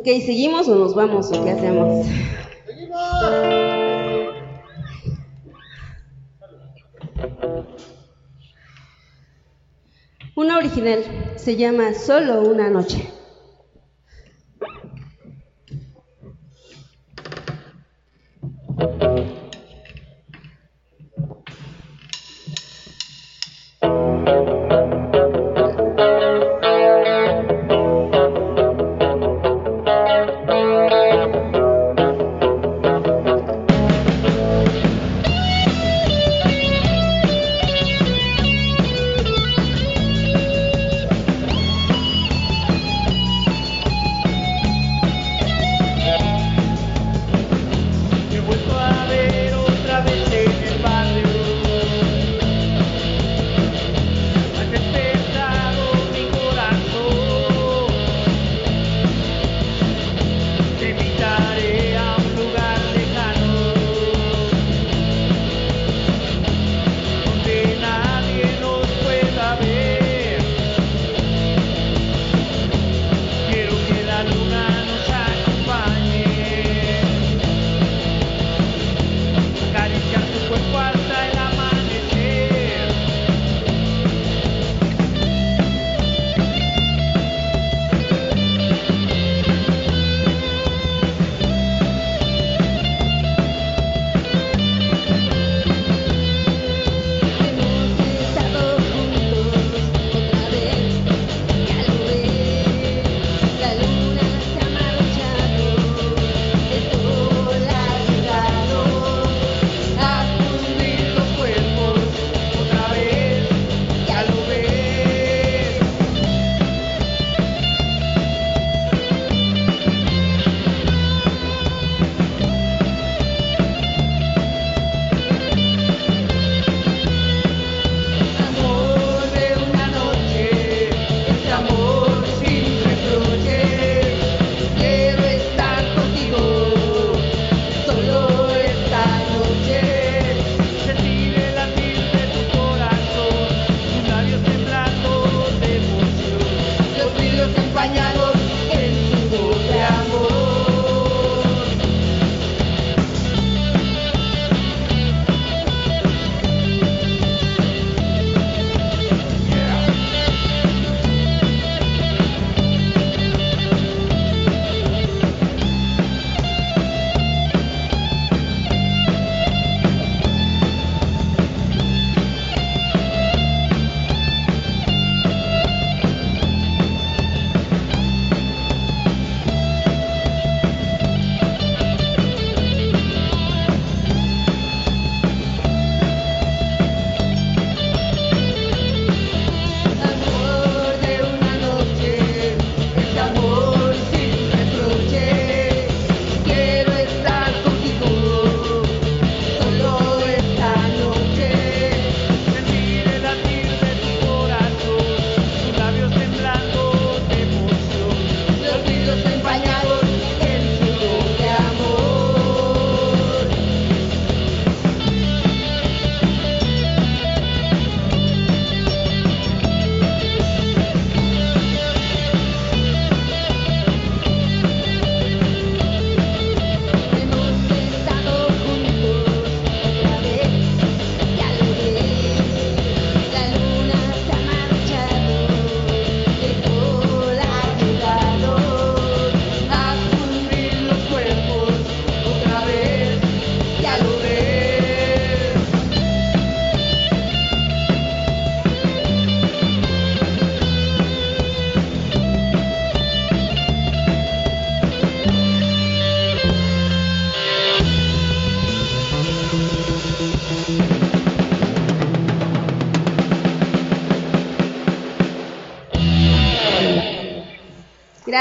Ok, ¿seguimos o nos vamos o qué hacemos? Una original se llama Solo una noche.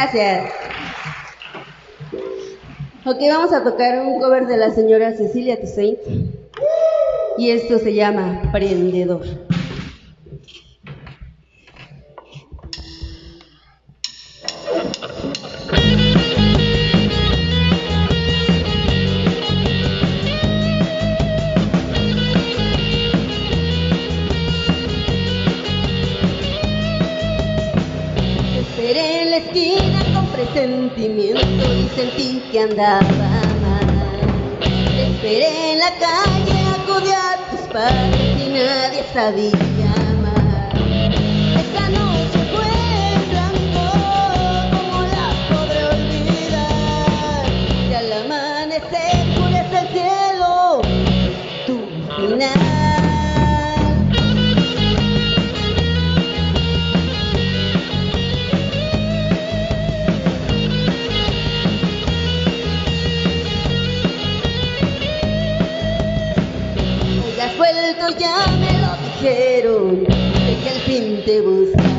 Gracias. Ok, vamos a tocar un cover de la señora Cecilia Toussaint. Y esto se llama Prendedor. Presentimiento y sentí que andaba mal. Te esperé en la calle, acudí a tus padres y nadie sabía dijeron, de que al fin te.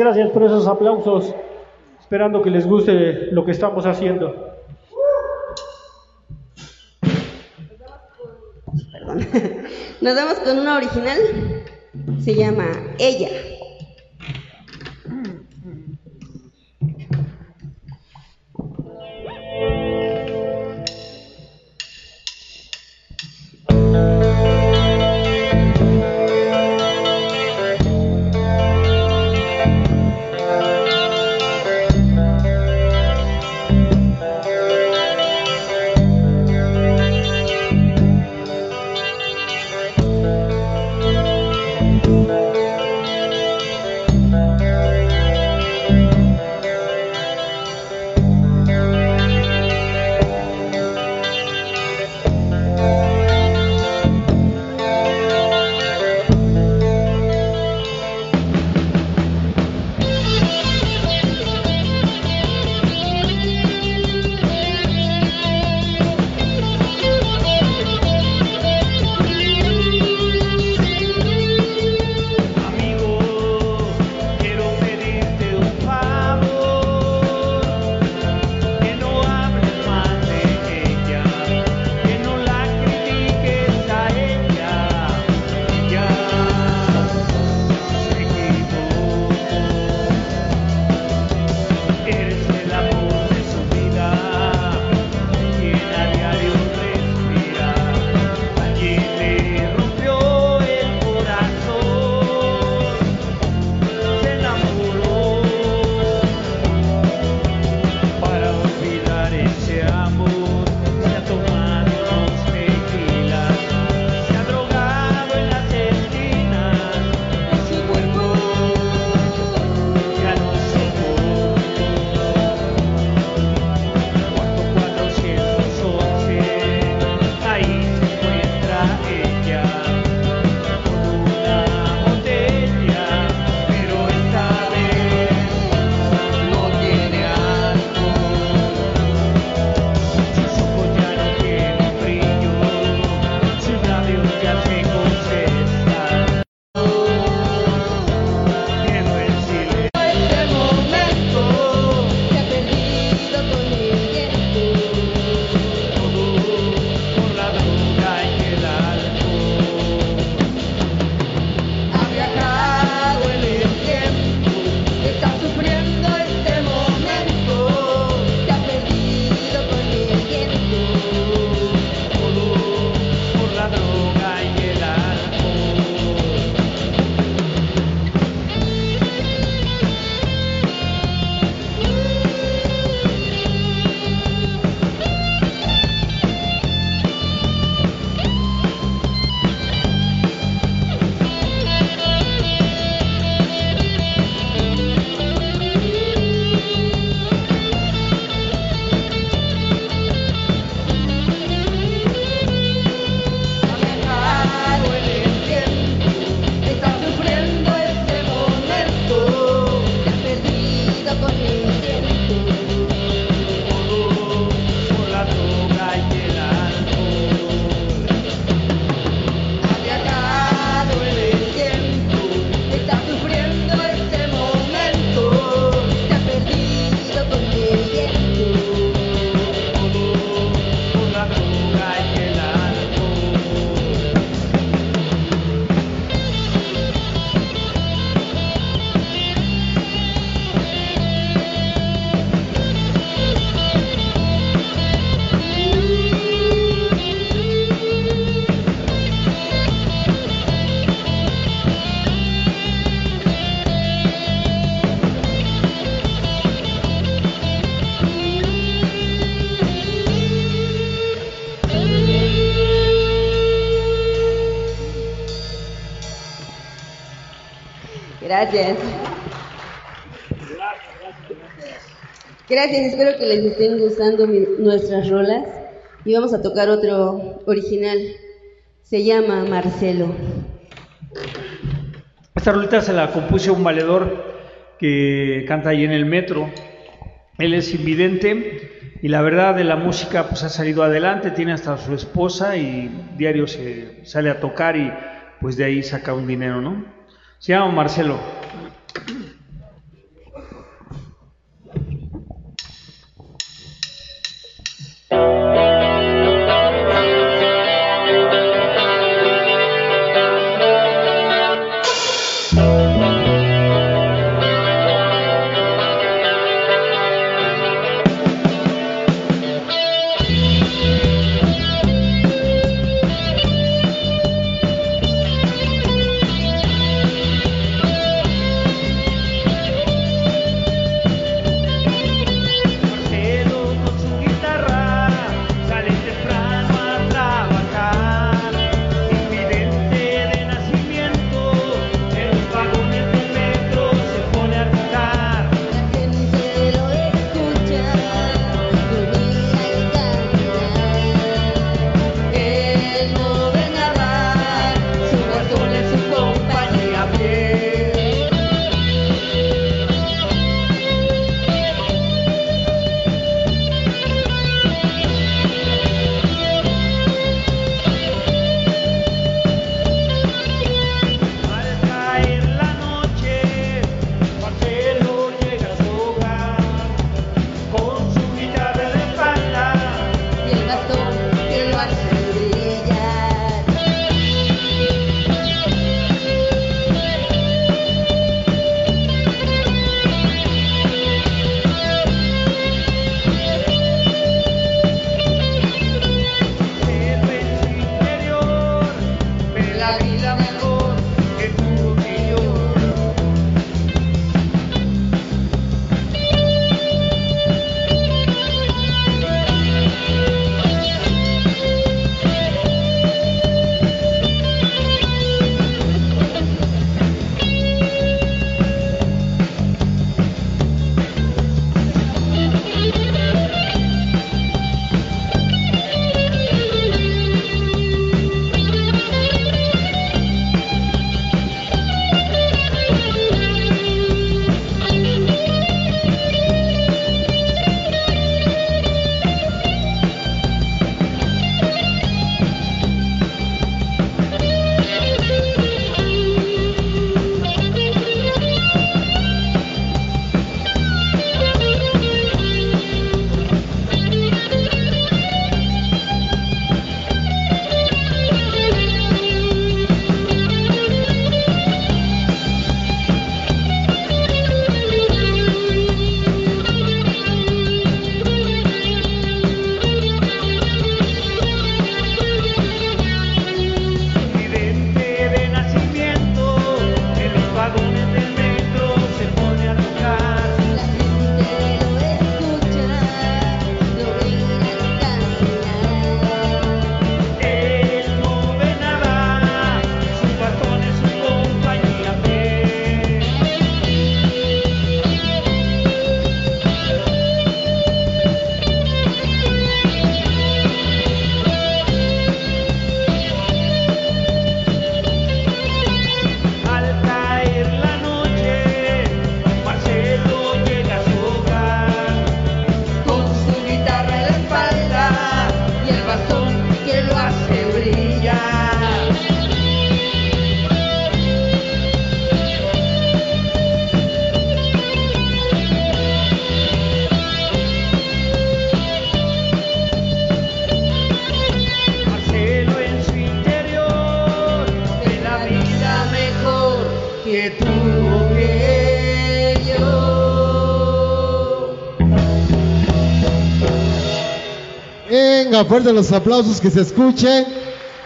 Gracias, por esos aplausos. Esperando que les guste lo que estamos haciendo. Perdón. [laughs] Nos vamos con una original. Se llama Ella. Gracias. Gracias, espero que les estén gustando nuestras rolas. Y vamos a tocar otro original. Se llama Marcelo. Esta rolita se la compuso un valedor que canta ahí en el metro. Él es invidente y la verdad de la música pues ha salido adelante, tiene hasta su esposa y diario se sale a tocar y pues de ahí saca un dinero, ¿no? Se llama. Marcelo Thank [clears throat] you. Venga, fuerte los aplausos que se escuchen.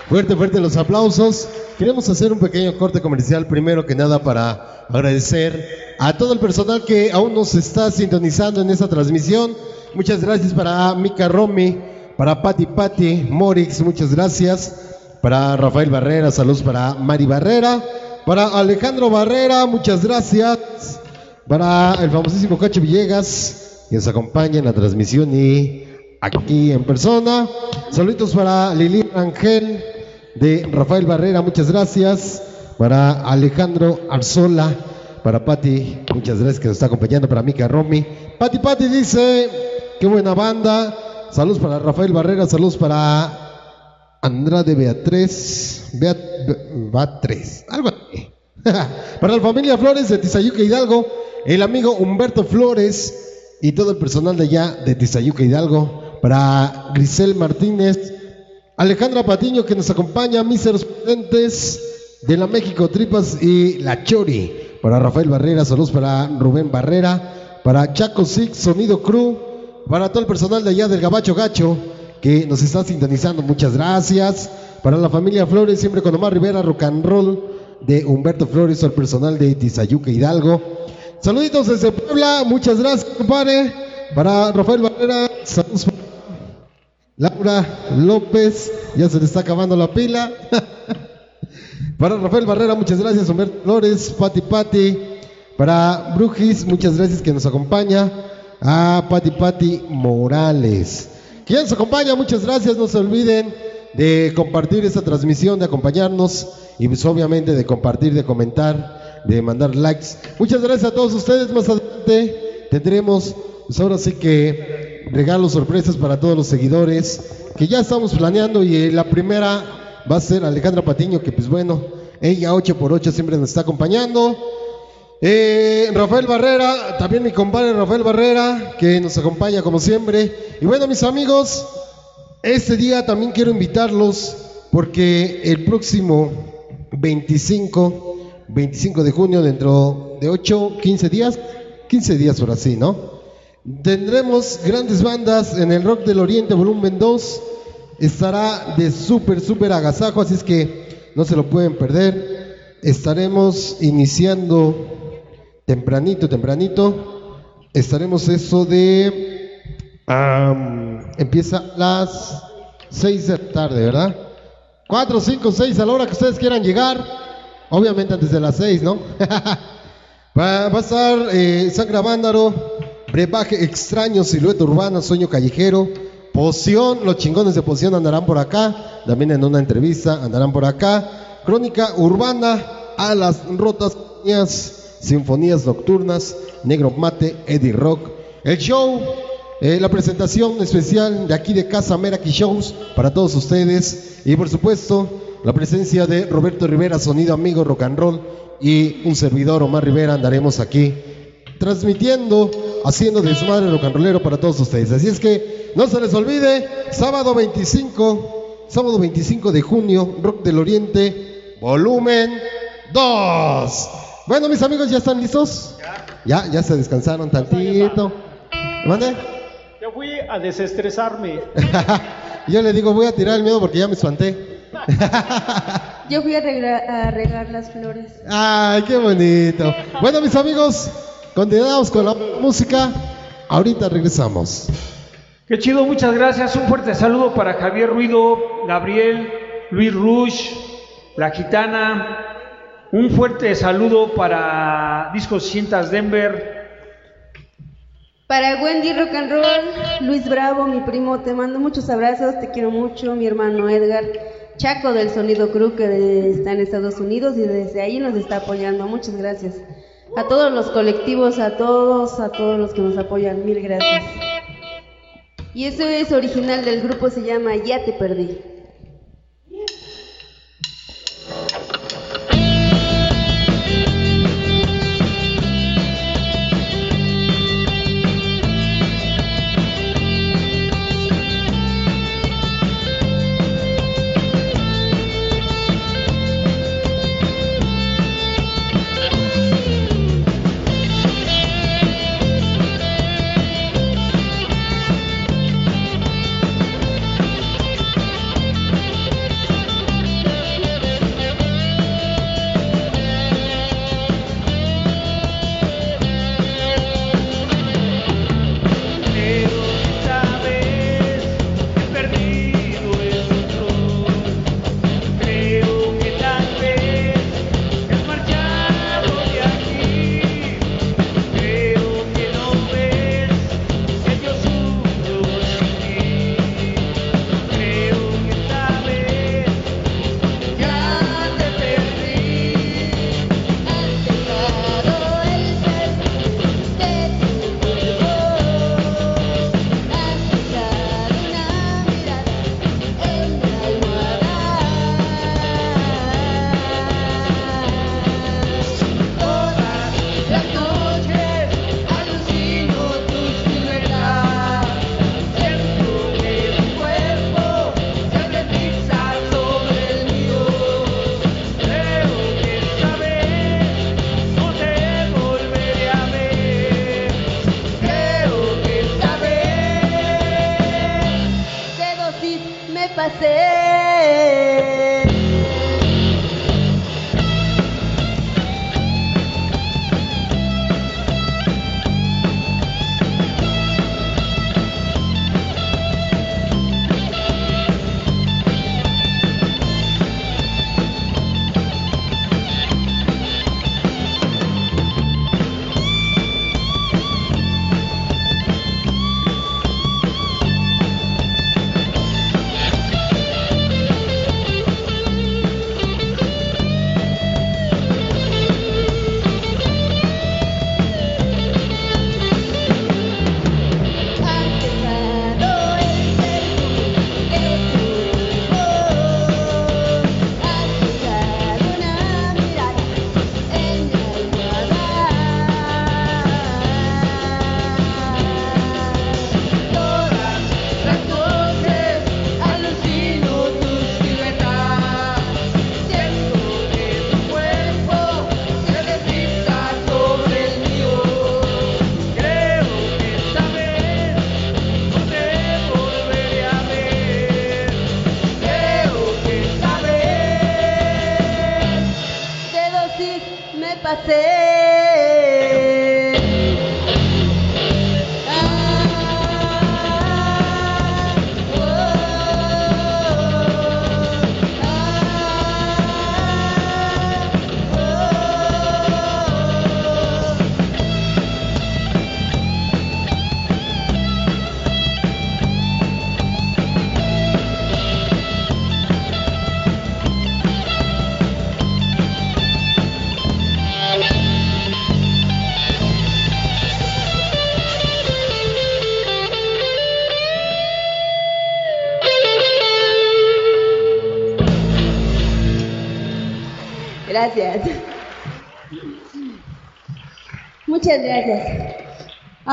Fuerte, fuerte los aplausos. Queremos hacer un pequeño corte comercial primero que nada para agradecer a todo el personal que aún nos está sintonizando en esta transmisión. Muchas gracias para Mika Romy, para Patti Patti, Morix, muchas gracias. Para Rafael Barrera, saludos para Mari Barrera. Para Alejandro Barrera, muchas gracias. Para el famosísimo Cacho Villegas, que nos acompaña en la transmisión y aquí en persona. Saluditos para Lili Ángel de Rafael Barrera, muchas gracias. Para Alejandro Arzola, para Pati, muchas gracias que nos está acompañando. Para Mika Romy. Pati Pati dice, qué buena banda. Saludos para Rafael Barrera, saludos para Andrade Beatriz, Beat, Beatriz, algo [laughs] para la familia Flores de Tizayuca Hidalgo, el amigo Humberto Flores y todo el personal de allá de Tizayuca Hidalgo. Para Grisel Martínez, Alejandra Patiño que nos acompaña, míseros presentes de la México Tripas y La Chori. Para Rafael Barrera, saludos para Rubén Barrera. Para Chaco Six, Sonido Crew. Para todo el personal de allá del Gabacho Gacho que nos está sintonizando, muchas gracias. Para la familia Flores, siempre con Omar Rivera, Rock and Roll de Humberto Flores, al personal de Tizayuca Hidalgo. Saluditos desde Puebla, muchas gracias, compadre. Para Rafael Barrera, saludos Laura López, ya se le está acabando la pila. [laughs] para Rafael Barrera, muchas gracias. Humberto Flores, Pati Pati. Para Brujis, muchas gracias que nos acompaña. A Pati Pati Morales. Quien nos acompaña, muchas gracias. No se olviden de compartir esta transmisión, de acompañarnos y pues obviamente de compartir, de comentar, de mandar likes. Muchas gracias a todos ustedes. Más adelante tendremos, pues ahora sí que regalos, sorpresas para todos los seguidores que ya estamos planeando y eh, la primera va a ser Alejandra Patiño, que pues bueno, ella 8x8 siempre nos está acompañando. Rafael Barrera, también mi compadre Rafael Barrera, que nos acompaña como siempre. Y bueno, mis amigos, este día también quiero invitarlos porque el próximo 25, 25 de junio, dentro de 8, 15 días, 15 días por así, ¿no? Tendremos grandes bandas en el Rock del Oriente Volumen 2. Estará de súper, súper agasajo, así es que no se lo pueden perder. Estaremos iniciando tempranito, tempranito. Estaremos eso de... empieza a las 6 de la tarde, ¿verdad? 4, 5, 6 a la hora que ustedes quieran llegar. Obviamente antes de las 6, ¿no? [laughs] va, a estar eh, Vándaro, Brebaje Extraño, Silueta Urbana, Sueño Callejero, Poción, los chingones de Poción andarán por acá, también en una entrevista andarán por acá. Crónica Urbana, Alas Rotas, Sinfonías, Nocturnas, Negro Mate, Eddie Rock. El show, eh, la presentación especial de aquí de Casa Meraki Shows para todos ustedes. Y por supuesto, la presencia de Roberto Rivera, Sonido Amigo Rock and Roll y un servidor Omar Rivera andaremos aquí transmitiendo, haciendo desmadre rock and rollero para todos ustedes. Así es que no se les olvide, sábado 25, sábado 25 de junio, Rock del Oriente, volumen 2. Bueno, mis amigos, ¿ya están listos? Ya, ya se descansaron tantito. ¿Mande? Yo fui a desestresarme. [laughs] Yo le digo, voy a tirar el miedo porque ya me espanté. [laughs] Yo fui a, regar- a regar las flores. Ay, qué bonito. Bueno, mis amigos, continuamos con la música. Ahorita regresamos. Qué chido, muchas gracias. Un fuerte saludo para Javier Ruido, Gabriel, Luis Rush, La Gitana. Un fuerte saludo para Discos Cintas Denver. Para Wendy Rock and Roll, Luis Bravo, mi primo, te mando muchos abrazos, te quiero mucho, mi hermano Edgar, Chaco del Sonido Crew que está en Estados Unidos y desde ahí nos está apoyando, muchas gracias. A todos los colectivos, a todos, a todos los que nos apoyan, mil gracias. Y eso es original del grupo, se llama Ya te perdí.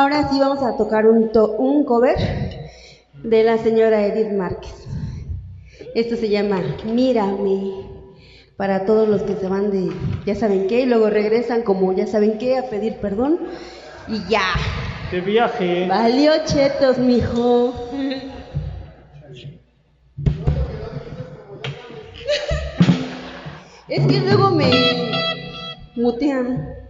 Ahora sí vamos a tocar un, to- un cover de la señora Edith Márquez. Esto se llama Mírame. Para todos los que se van de ya saben qué y luego regresan como ya saben qué a pedir perdón y ya. De viaje. Valió chetos, mijo. Es que luego me mutean.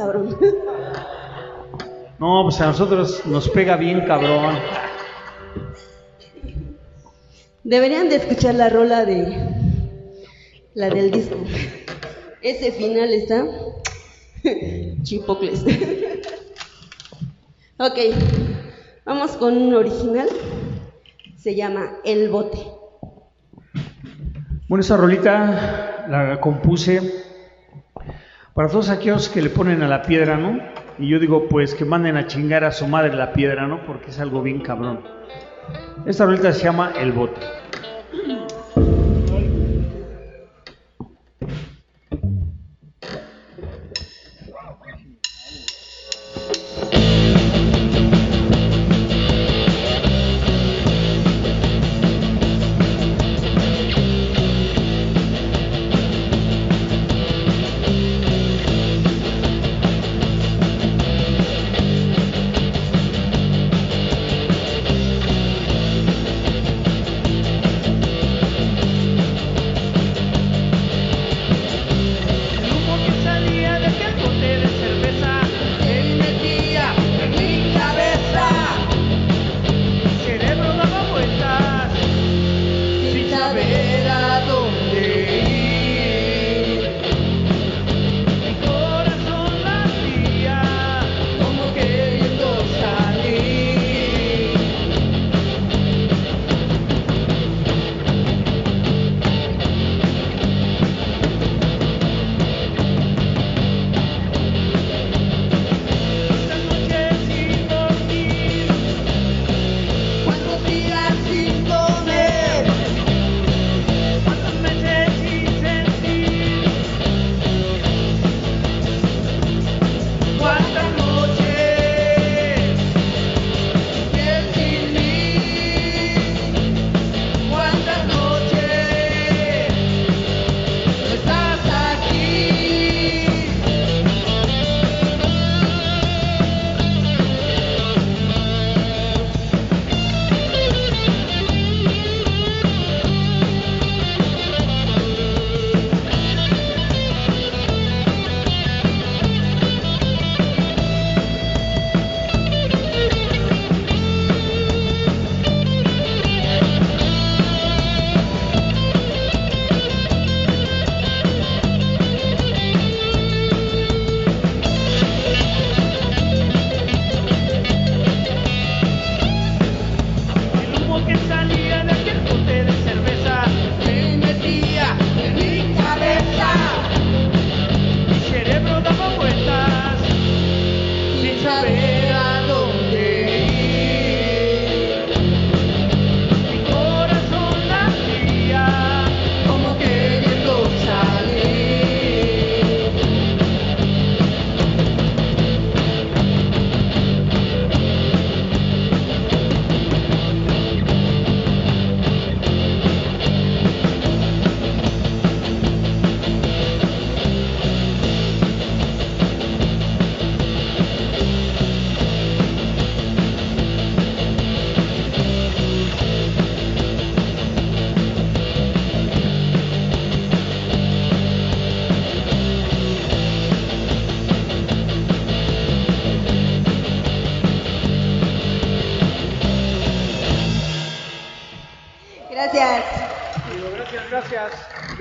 Cabrón. No, pues a nosotros nos pega bien cabrón. Deberían de escuchar la rola de la del disco. Ese final está [laughs] chipocles. ok, vamos con un original. Se llama El Bote. Bueno, esa rolita la compuse para todos aquellos que le ponen a la piedra, ¿no? Y yo digo, pues que manden a chingar a su madre la piedra, ¿no? Porque es algo bien cabrón. Esta rolita se llama El Bote.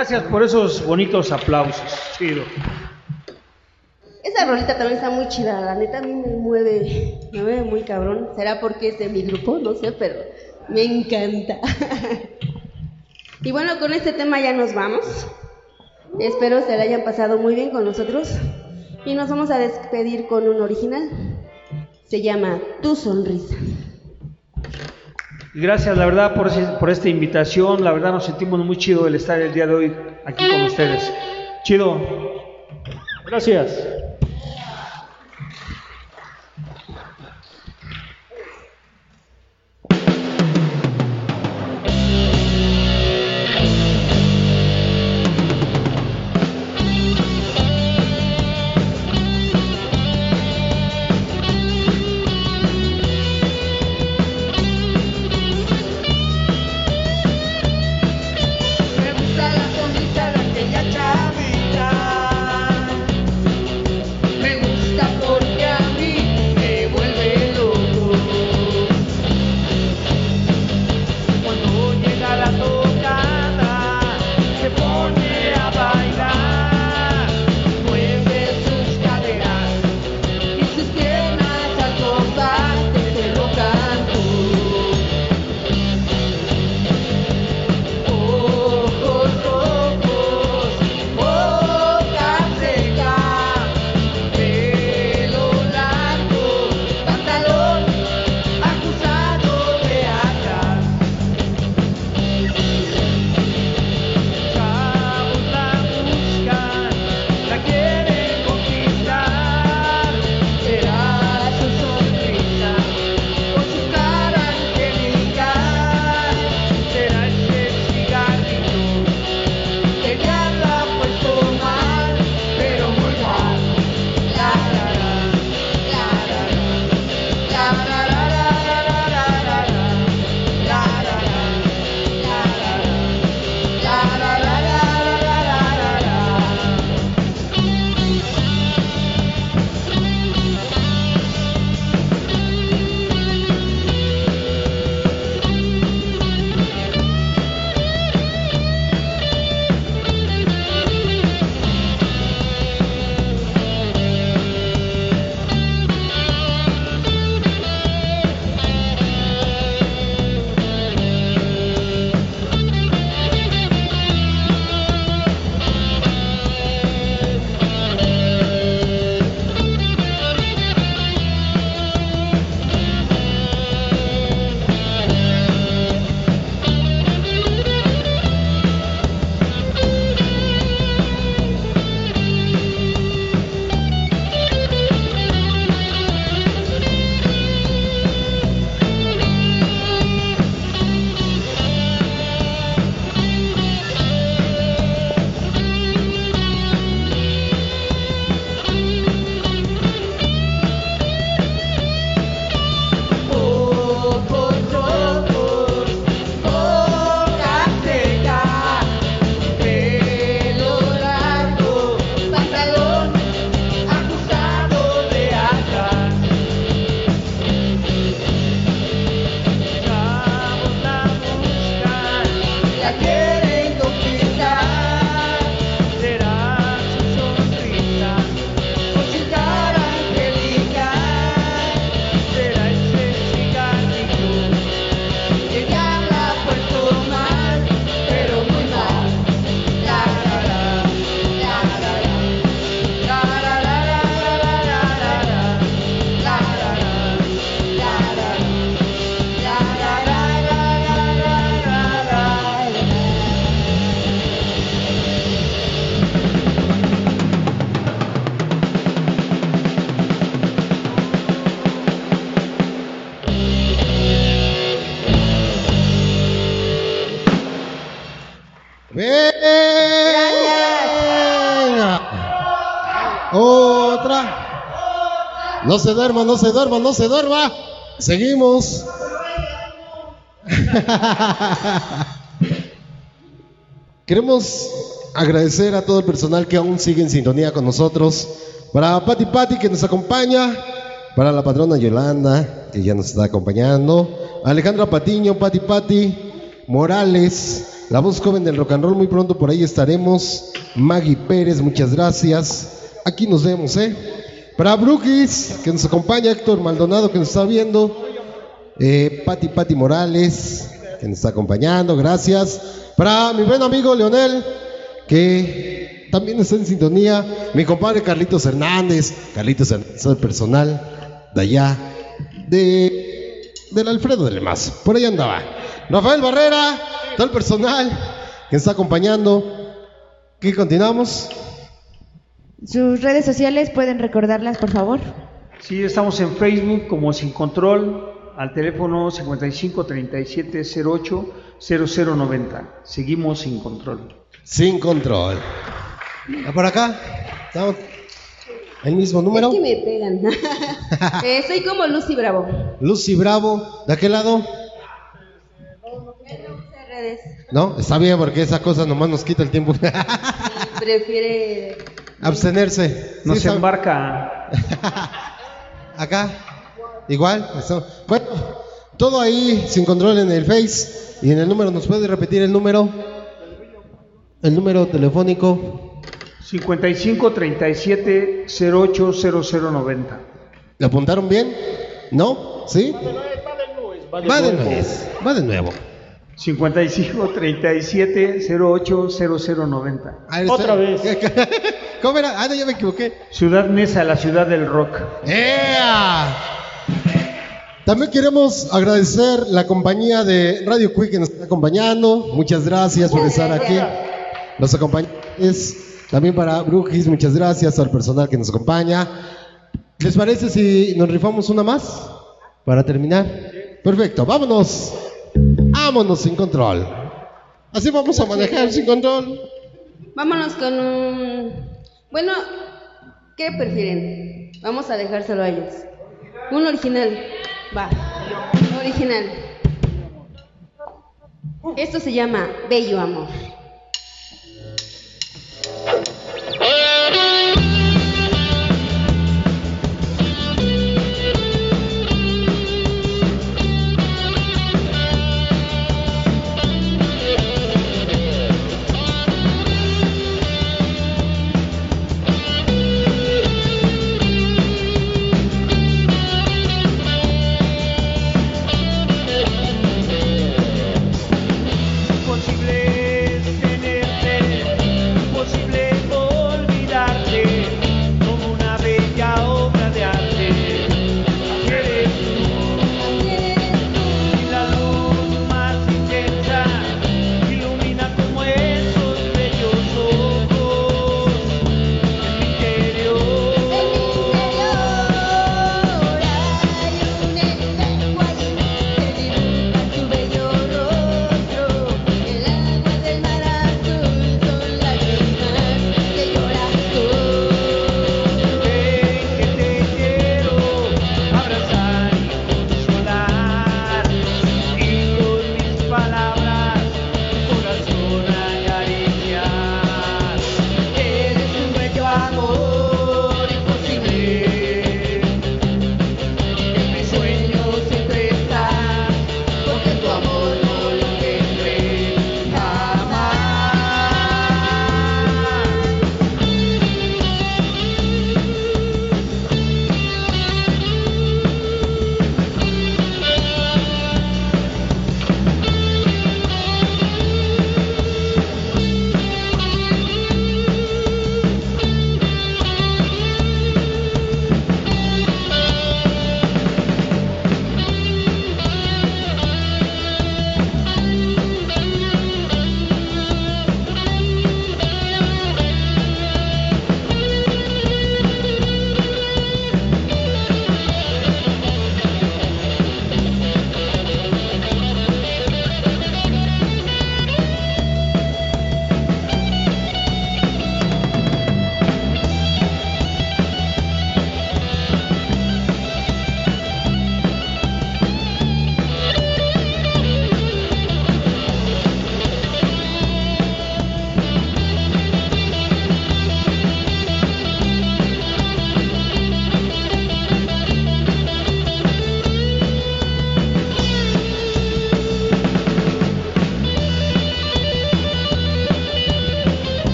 Gracias por esos bonitos aplausos. Chido. Esa rolita también está muy chida, la neta a mí me mueve, me mueve muy cabrón. ¿Será porque es de mi grupo? No sé, pero me encanta. [laughs] y bueno, con este tema ya nos vamos. Espero se la hayan pasado muy bien con nosotros. Y nos vamos a despedir con un original. Se llama Tu Sonrisa. Gracias, la verdad, por, por esta invitación. La verdad, nos sentimos muy chido el estar el día de hoy aquí con ustedes. Chido. Gracias. No se duerma, no se duerma, no se duerma. Seguimos. [laughs] Queremos agradecer a todo el personal que aún sigue en sintonía con nosotros. Para Pati Pati que nos acompaña. Para la patrona Yolanda que ya nos está acompañando. Alejandra Patiño, Pati Pati. Morales, la voz joven del rock and roll. Muy pronto por ahí estaremos. Maggie Pérez, muchas gracias. Aquí nos vemos, ¿eh? Para Brookies, que nos acompaña. Héctor Maldonado, que nos está viendo. Eh, Pati Pati Morales, que nos está acompañando, gracias. Para mi buen amigo Leonel, que también está en sintonía. Mi compadre Carlitos Hernández, Carlitos Hernández, el personal de allá, de, del Alfredo del Mazo, por ahí andaba. Rafael Barrera, todo el personal que nos está acompañando. ¿Qué continuamos? Sus redes sociales pueden recordarlas, por favor. Sí, estamos en Facebook como Sin Control, al teléfono 55 37 08 0090. Seguimos sin control. Sin control. ¿Ah, ¿Por acá? ¿Estamos? ¿El mismo número? Es que me pegan. [laughs] Eh, soy como Lucy Bravo. Lucy Bravo, ¿de aquel lado? redes. No, está bien porque esa cosa nomás nos quita el tiempo. [laughs] Prefiere. Abstenerse. Nos Sí, embarca. [laughs] Acá, igual. eso. Bueno, todo ahí sin control en el Face y en el número. ¿Nos puede repetir el número? El número telefónico. 55 37 08 0090. ¿Le apuntaron bien? ¿No? ¿Sí? Va de nuevo. Va de nuevo. 55 37 08 0090. Ah, está- Otra vez. [laughs] ¿Cómo era? Ah, no, ya me equivoqué. Ciudad Neza, la ciudad del rock. ¡Ea! También queremos agradecer la compañía de Radio Quick que nos está acompañando. Muchas gracias por estar aquí. Los acompañantes. También para Brujis, muchas gracias al personal que nos acompaña. ¿Les parece si nos rifamos una más? Para terminar. Perfecto, vámonos. Vámonos sin control. Así vamos a manejar sin control. Vámonos con un. Bueno, ¿qué prefieren? Vamos a dejárselo a ellos. Un original. Va. Original. Esto se llama Bello Amor.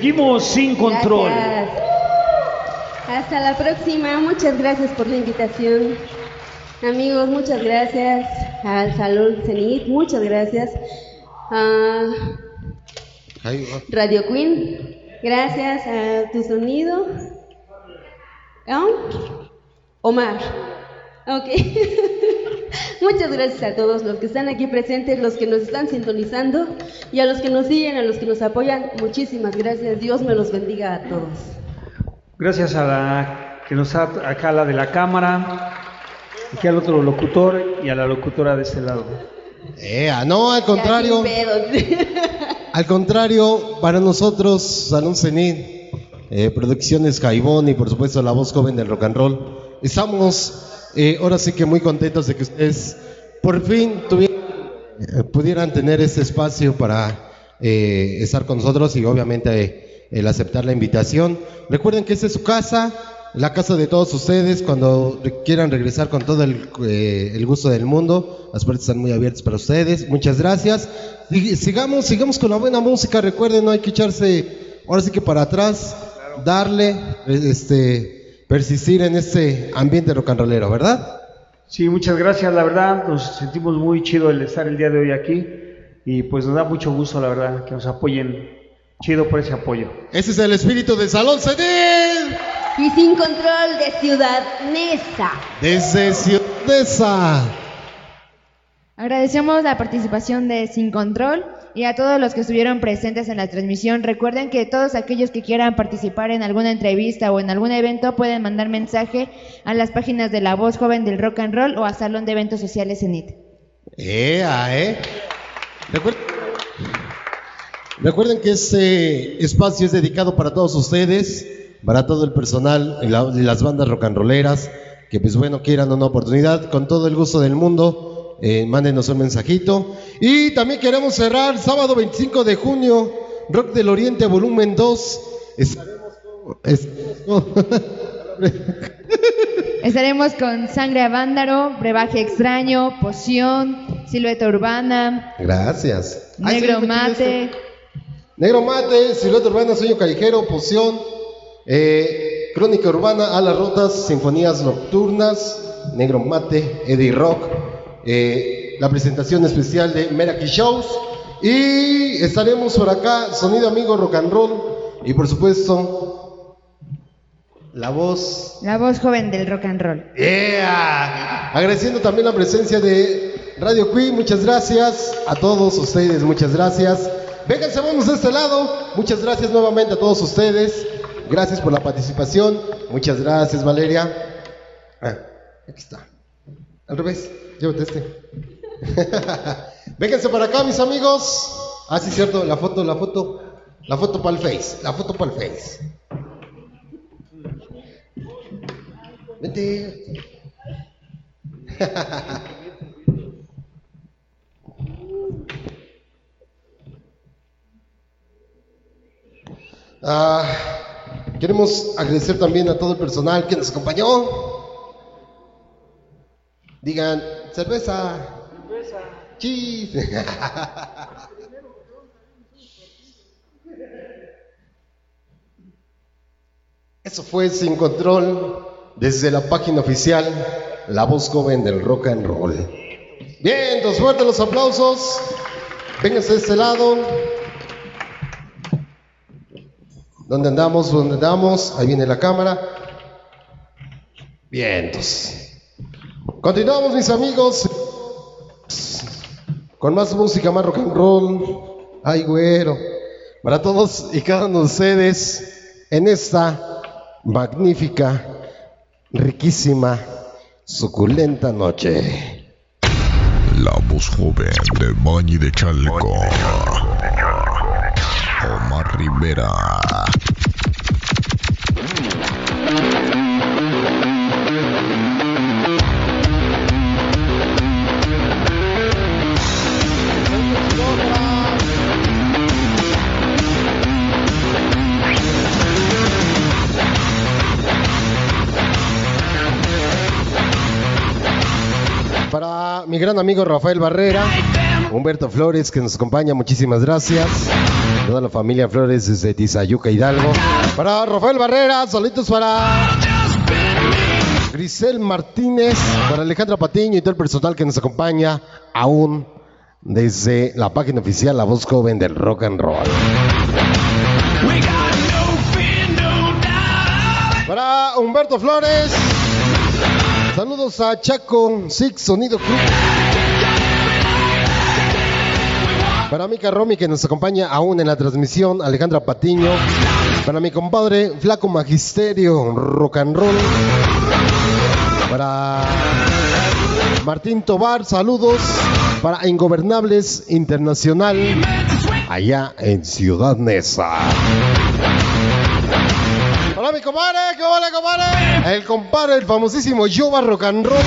Seguimos sin control. Gracias. Hasta la próxima. Muchas gracias por la invitación. Amigos, muchas gracias. Al Salón Cenit, muchas gracias. A. Radio Queen, gracias a tu sonido. ¿Ah? Omar. Ok. [laughs] Gracias a todos los que están aquí presentes, los que nos están sintonizando y a los que nos siguen, a los que nos apoyan. Muchísimas gracias. Dios me los bendiga a todos. Gracias a la que nos está acá la de la cámara, aquí al otro locutor y a la locutora de este lado. Eh, ah, no, al contrario. [laughs] Al contrario, para nosotros, Salón Cenit, eh, Producciones Jaibón y por supuesto la voz joven del rock and roll, estamos eh, ahora sí que muy contentos de que ustedes por fin tuvieran, eh, pudieran tener este espacio para eh, estar con nosotros y obviamente el aceptar la invitación. Recuerden que esta es su casa, la casa de todos ustedes, cuando quieran regresar con todo el, eh, el gusto del mundo, las puertas están muy abiertas para ustedes. Muchas gracias. Y sigamos, sigamos con la buena música. Recuerden, no hay que echarse ahora sí que para atrás, darle, eh, este, persistir en este ambiente rock and rollero, ¿verdad? Sí, muchas gracias, la verdad, nos sentimos muy chido el estar el día de hoy aquí y pues nos da mucho gusto, la verdad, que nos apoyen. Chido por ese apoyo. Ese es el espíritu de Salón Cenit Y sin control de Ciudad Neza. desde Ciudad Neza. Agradecemos la participación de Sin Control y a todos los que estuvieron presentes en la transmisión. Recuerden que todos aquellos que quieran participar en alguna entrevista o en algún evento pueden mandar mensaje a las páginas de La Voz Joven del Rock and Roll o a Salón de Eventos Sociales CENIT. Eh, ah, eh. Recuer- Recuerden que este espacio es dedicado para todos ustedes, para todo el personal y la- y las bandas rock and rolleras, que pues bueno, quieran una oportunidad, con todo el gusto del mundo, eh, mándenos un mensajito. Y también queremos cerrar sábado 25 de junio, Rock del Oriente, volumen 2. Estaremos con- estaremos con- [laughs] Estaremos con Sangre a Vándaro, Brebaje Extraño, Poción, Silueta Urbana, Gracias. Negro Mate. esto. Negro Mate, Silueta Urbana, Sueño Callejero, Poción, eh, Crónica Urbana, Alas Rotas, Sinfonías Nocturnas, Negro Mate, Eddie Rock, eh, la presentación especial de Meraki Shows y estaremos por acá, Sonido Amigo Rock and Roll y por supuesto la voz La Voz Joven del Rock and Roll. Yeah. Agradeciendo también la presencia de Radio Queen, muchas gracias a todos ustedes, muchas gracias. Vénganse, vamos de este lado. Muchas gracias nuevamente a todos ustedes. Gracias por la participación. Muchas gracias, Valeria. Ah, aquí está. Al revés, llévate este. [laughs] Vénganse para acá, mis amigos. Ah, sí, cierto, la foto, la foto. La foto para el Face, la foto para el Face. Vente. [laughs] Ah, queremos agradecer también a todo el personal que nos acompañó. Digan, cerveza. Cerveza. Cheese. [laughs] Eso fue Sin Control desde la página oficial La Voz Joven del Rock and Roll. Bien, entonces fuertes los aplausos. Vénganse de este lado. ¿Dónde andamos? ¿Dónde andamos? Ahí viene la cámara. Bien, entonces. Continuamos, mis amigos. Con más música, más rock and roll. Ay, güero. Para todos y cada uno de ustedes en esta magnífica, riquísima, suculenta noche. La voz joven de Bañi de Chalco. Omar Rivera. Gran amigo Rafael Barrera, Humberto Flores, que nos acompaña, muchísimas gracias. Toda la familia Flores desde Tizayuca Hidalgo. Para Rafael Barrera, solitos para Grisel Martínez, para Alejandra Patiño y todo el personal que nos acompaña aún desde la página oficial La Voz Joven del Rock and Roll. Para Humberto Flores, saludos a Chaco Six Sonido Club. Para Mica Romy que nos acompaña aún en la transmisión, Alejandra Patiño. Para mi compadre Flaco Magisterio Rock and Roll. Para Martín Tobar, saludos. Para Ingobernables Internacional, allá en Ciudad Neza. Mi compadre, ¿qué hola compadre? El compadre, el famosísimo Yoba Rock and Roll.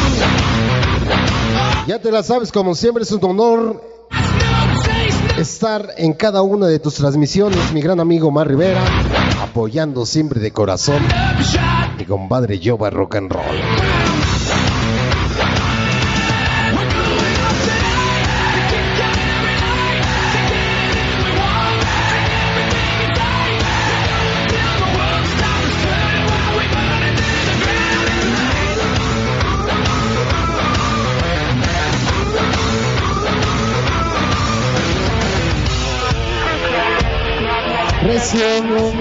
Ya te la sabes, como siempre es un honor estar en cada una de tus transmisiones, mi gran amigo Mar Rivera, apoyando siempre de corazón mi compadre Yoba Rock and Roll. Recio.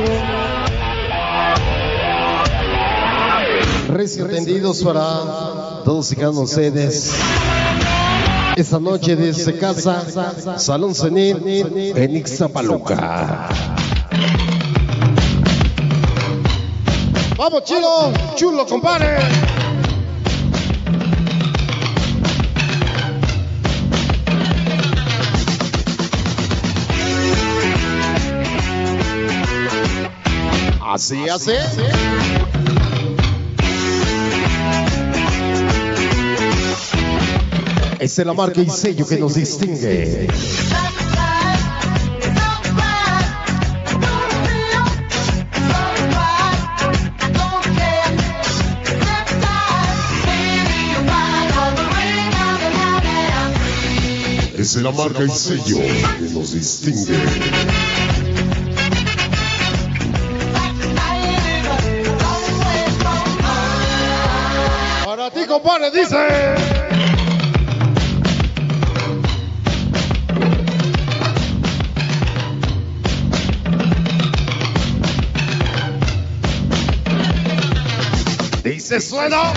Recio tendidos para todos y cada uno de ustedes. Esta noche desde casa, Salón Cenit en Ixtapaluca. Vamos, chilo, chulo, compadre. Así, así. Esa es la marca y sello que nos distingue. Esa es la marca y sello que nos distingue. Compadre, dice. Dice suena.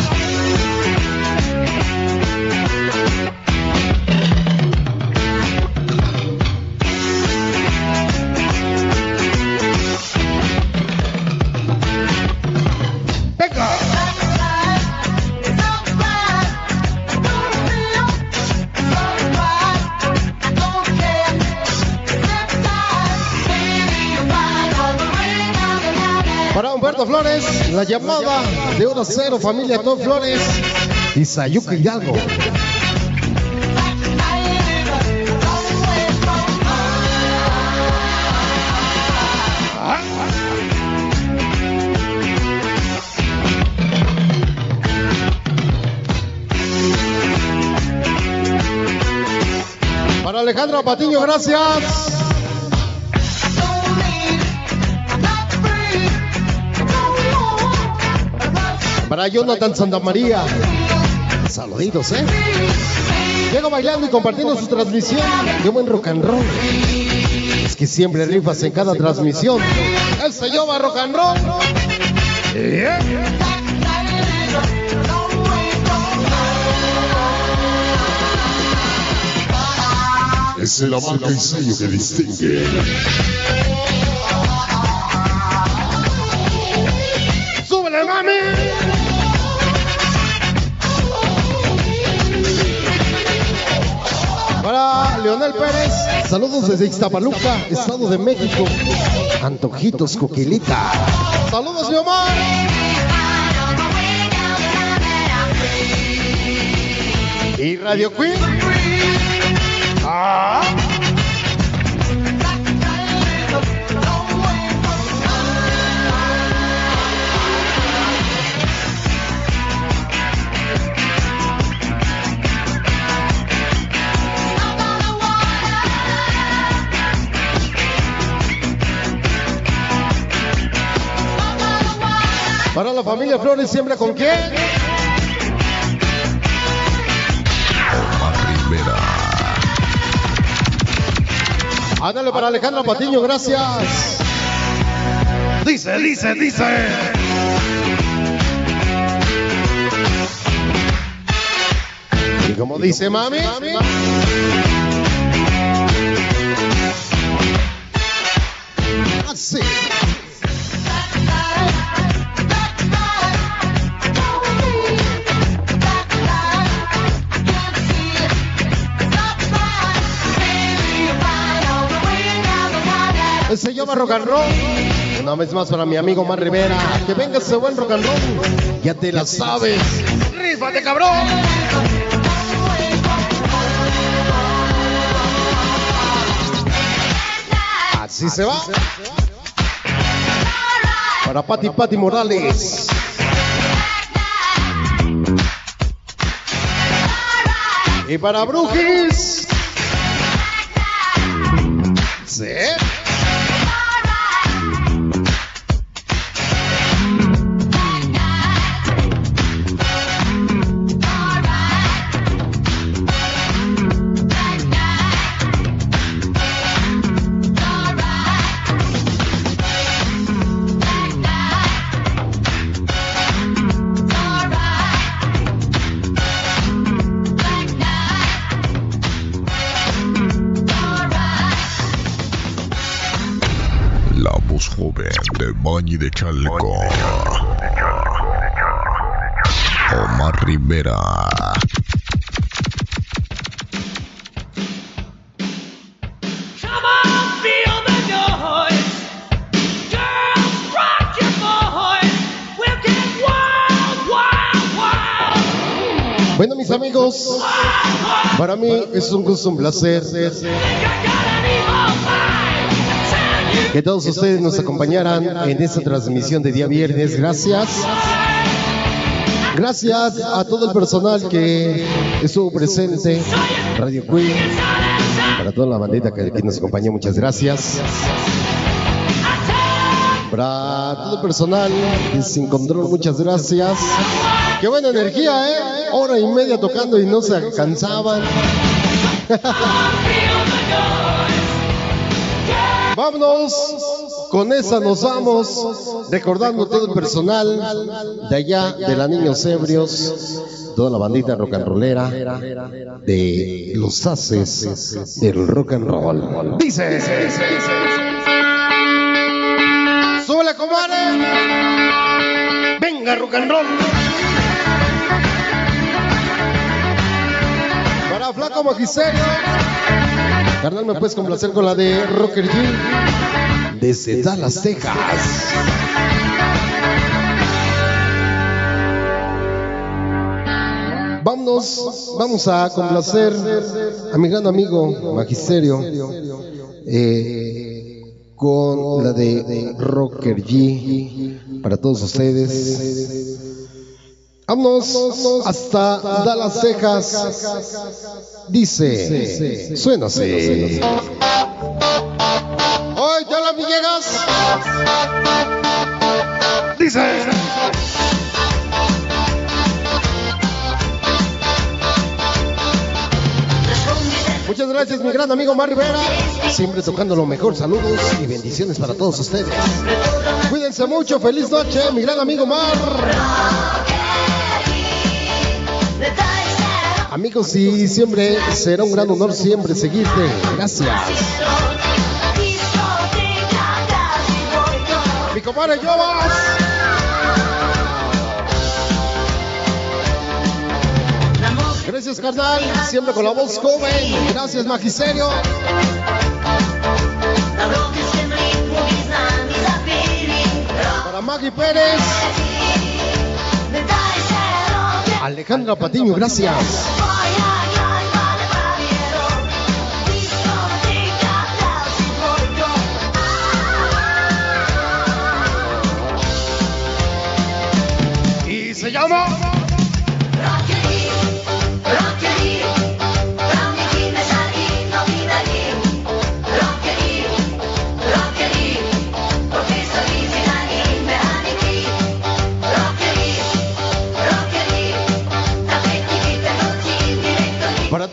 La llamada de 1 a 0, familia Tom Flores y Sayuca Hidalgo. Para Alejandro Patiño, gracias. Para Jonathan Santamaría. Saluditos, ¿eh? Llego bailando y compartiendo su transmisión. Qué buen rock and roll. Es que siempre rifas en cada transmisión. El señor va rock and roll. Yeah. Es la marca y sello que distingue. Leonel Pérez, saludos desde Ixtapaluca, Estado de México. Antojitos Coquilita. Saludos, mi amor. Y Radio Queen. Ah. Para la familia Flores, siempre con quién? Ándale para Alejandra Patiño, gracias. Dice, dice, dice. Y como dice mami. Rock and roll. Una vez más para mi amigo Mar Rivera. Que venga ese buen rock and roll. Ya te la sabes. ¡Rífate, cabrón! Así se va. Para Pati Pati Morales. Y para Brujis. Sí. We'll get wild, wild, wild. Bueno, mis amigos, para mí es un gusto, un placer que todos ustedes nos acompañaran en esta transmisión de día viernes. Gracias. Gracias a todo el personal que estuvo presente, Radio Queen, para toda la bandita que, que nos acompañó, muchas gracias. Para todo el personal que se encontró, muchas gracias. Qué buena energía, ¿eh? Hora y media tocando y no se cansaban. [laughs] Vámonos, con esa nos vamos, recordando todo el personal de allá, de la Niños Ebrios, toda la bandita rock and rollera, de los haces del rock and roll. Dice, súbele comadre, venga rock and roll. Para Flaco Magisterio. Carnal, ¿me puedes complacer con la de Rocker G? Desde Dallas, Texas. Vámonos, vamos a complacer a mi gran amigo Magisterio eh, con la de Rocker G para todos ustedes. Vámonos hasta Dallas, Texas. Dice, suena así. ¡Ay, ya la Villegas! Dice. Muchas gracias, mi gran amigo Mar Rivera. Siempre tocando lo mejor. Saludos y bendiciones para todos ustedes. Cuídense mucho. Feliz noche, mi gran amigo Mar. Amigos, y siempre será un gran honor siempre seguirte. Gracias. Mi compadre Yobas. Gracias, carnal. Siempre con la voz joven. Gracias, magisterio. Para Maggie Pérez. Alejandra Patiño, gracias. Se llama.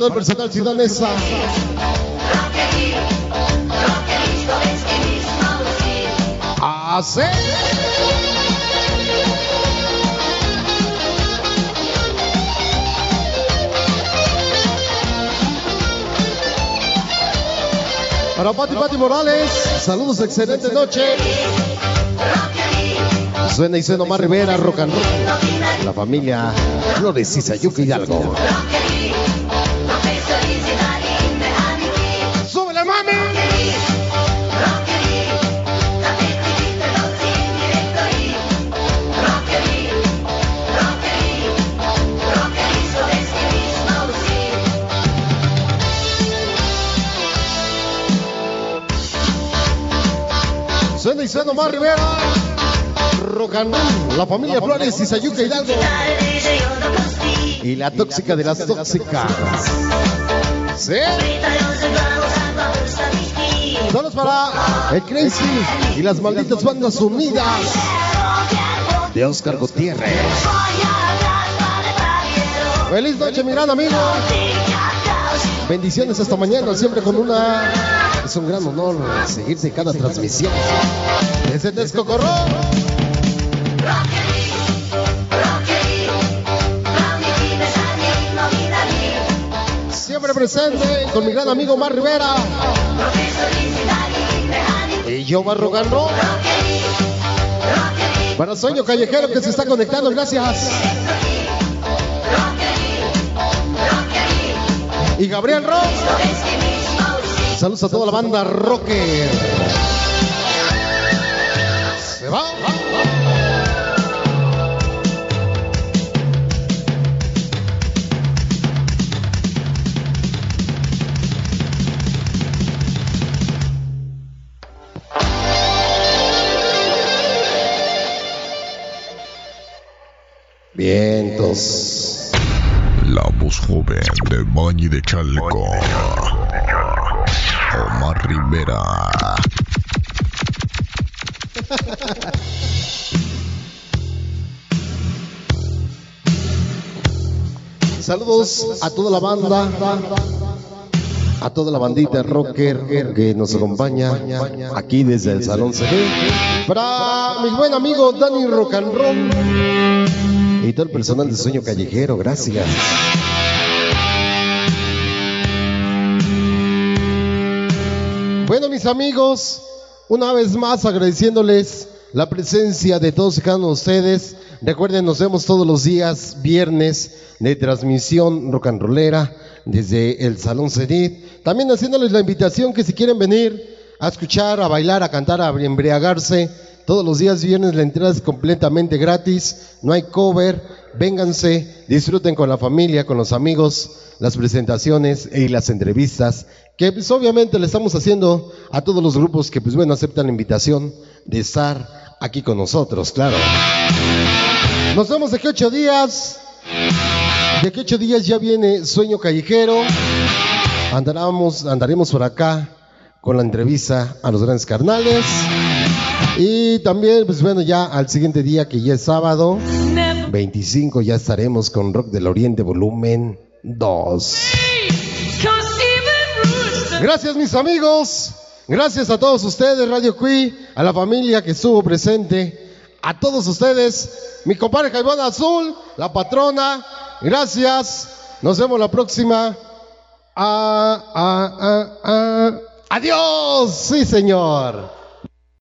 El personal ciudadesa. Hace. Para Pati Pati Morales, saludos, excelente noche. Suena y suena Omar Rivera, rock. La familia Flores y Sayuca Hidalgo. Suena y suena Omar Rivera. Roll. La familia Flores y Sayuca Hidalgo. Y la tóxica de las tóxicas. ¿Sí? Saludos para el Crazy y las malditas bandas unidas de Oscar Gutiérrez. Feliz noche, mi gran amigo. Bendiciones hasta mañana, siempre con una. Es un gran honor seguirte en cada transmisión. Desde Texcocorro. Siempre presente con mi gran amigo Mar Rivera. Y yo va rogando. Para Sueño Callejero que se está conectando, gracias. Y Gabriel Ross. Saludos a toda la banda rocker. Se va. Vientos. La voz joven de Bañi de Chalco. Omar Rivera. Saludos a toda la banda, a toda la bandita rocker que nos acompaña aquí desde el Salón CD. Para mi buen amigo Dani Rock y todo el personal de Sueño Callejero, gracias. Bueno, mis amigos, una vez más agradeciéndoles la presencia de todos y cada uno de ustedes. Recuerden, nos vemos todos los días, viernes, de transmisión rock and rollera desde el Salón Cenit. También haciéndoles la invitación que si quieren venir a escuchar, a bailar, a cantar, a embriagarse, todos los días viernes la entrada es completamente gratis, no hay cover, vénganse, disfruten con la familia, con los amigos, las presentaciones y las entrevistas, que pues obviamente le estamos haciendo a todos los grupos que pues bueno aceptan la invitación de estar aquí con nosotros, claro. Nos vemos de que ocho días, de que ocho días ya viene Sueño Callejero, andaremos, andaremos por acá con la entrevista a los grandes carnales. Y también, pues bueno, ya al siguiente día, que ya es sábado, 25, ya estaremos con Rock del Oriente Volumen 2. Gracias, mis amigos. Gracias a todos ustedes, Radio Cui, a la familia que estuvo presente, a todos ustedes, mi compadre Jaibón Azul, la patrona. Gracias. Nos vemos la próxima. Ah, ah, ah, ah. Adiós. Sí, señor.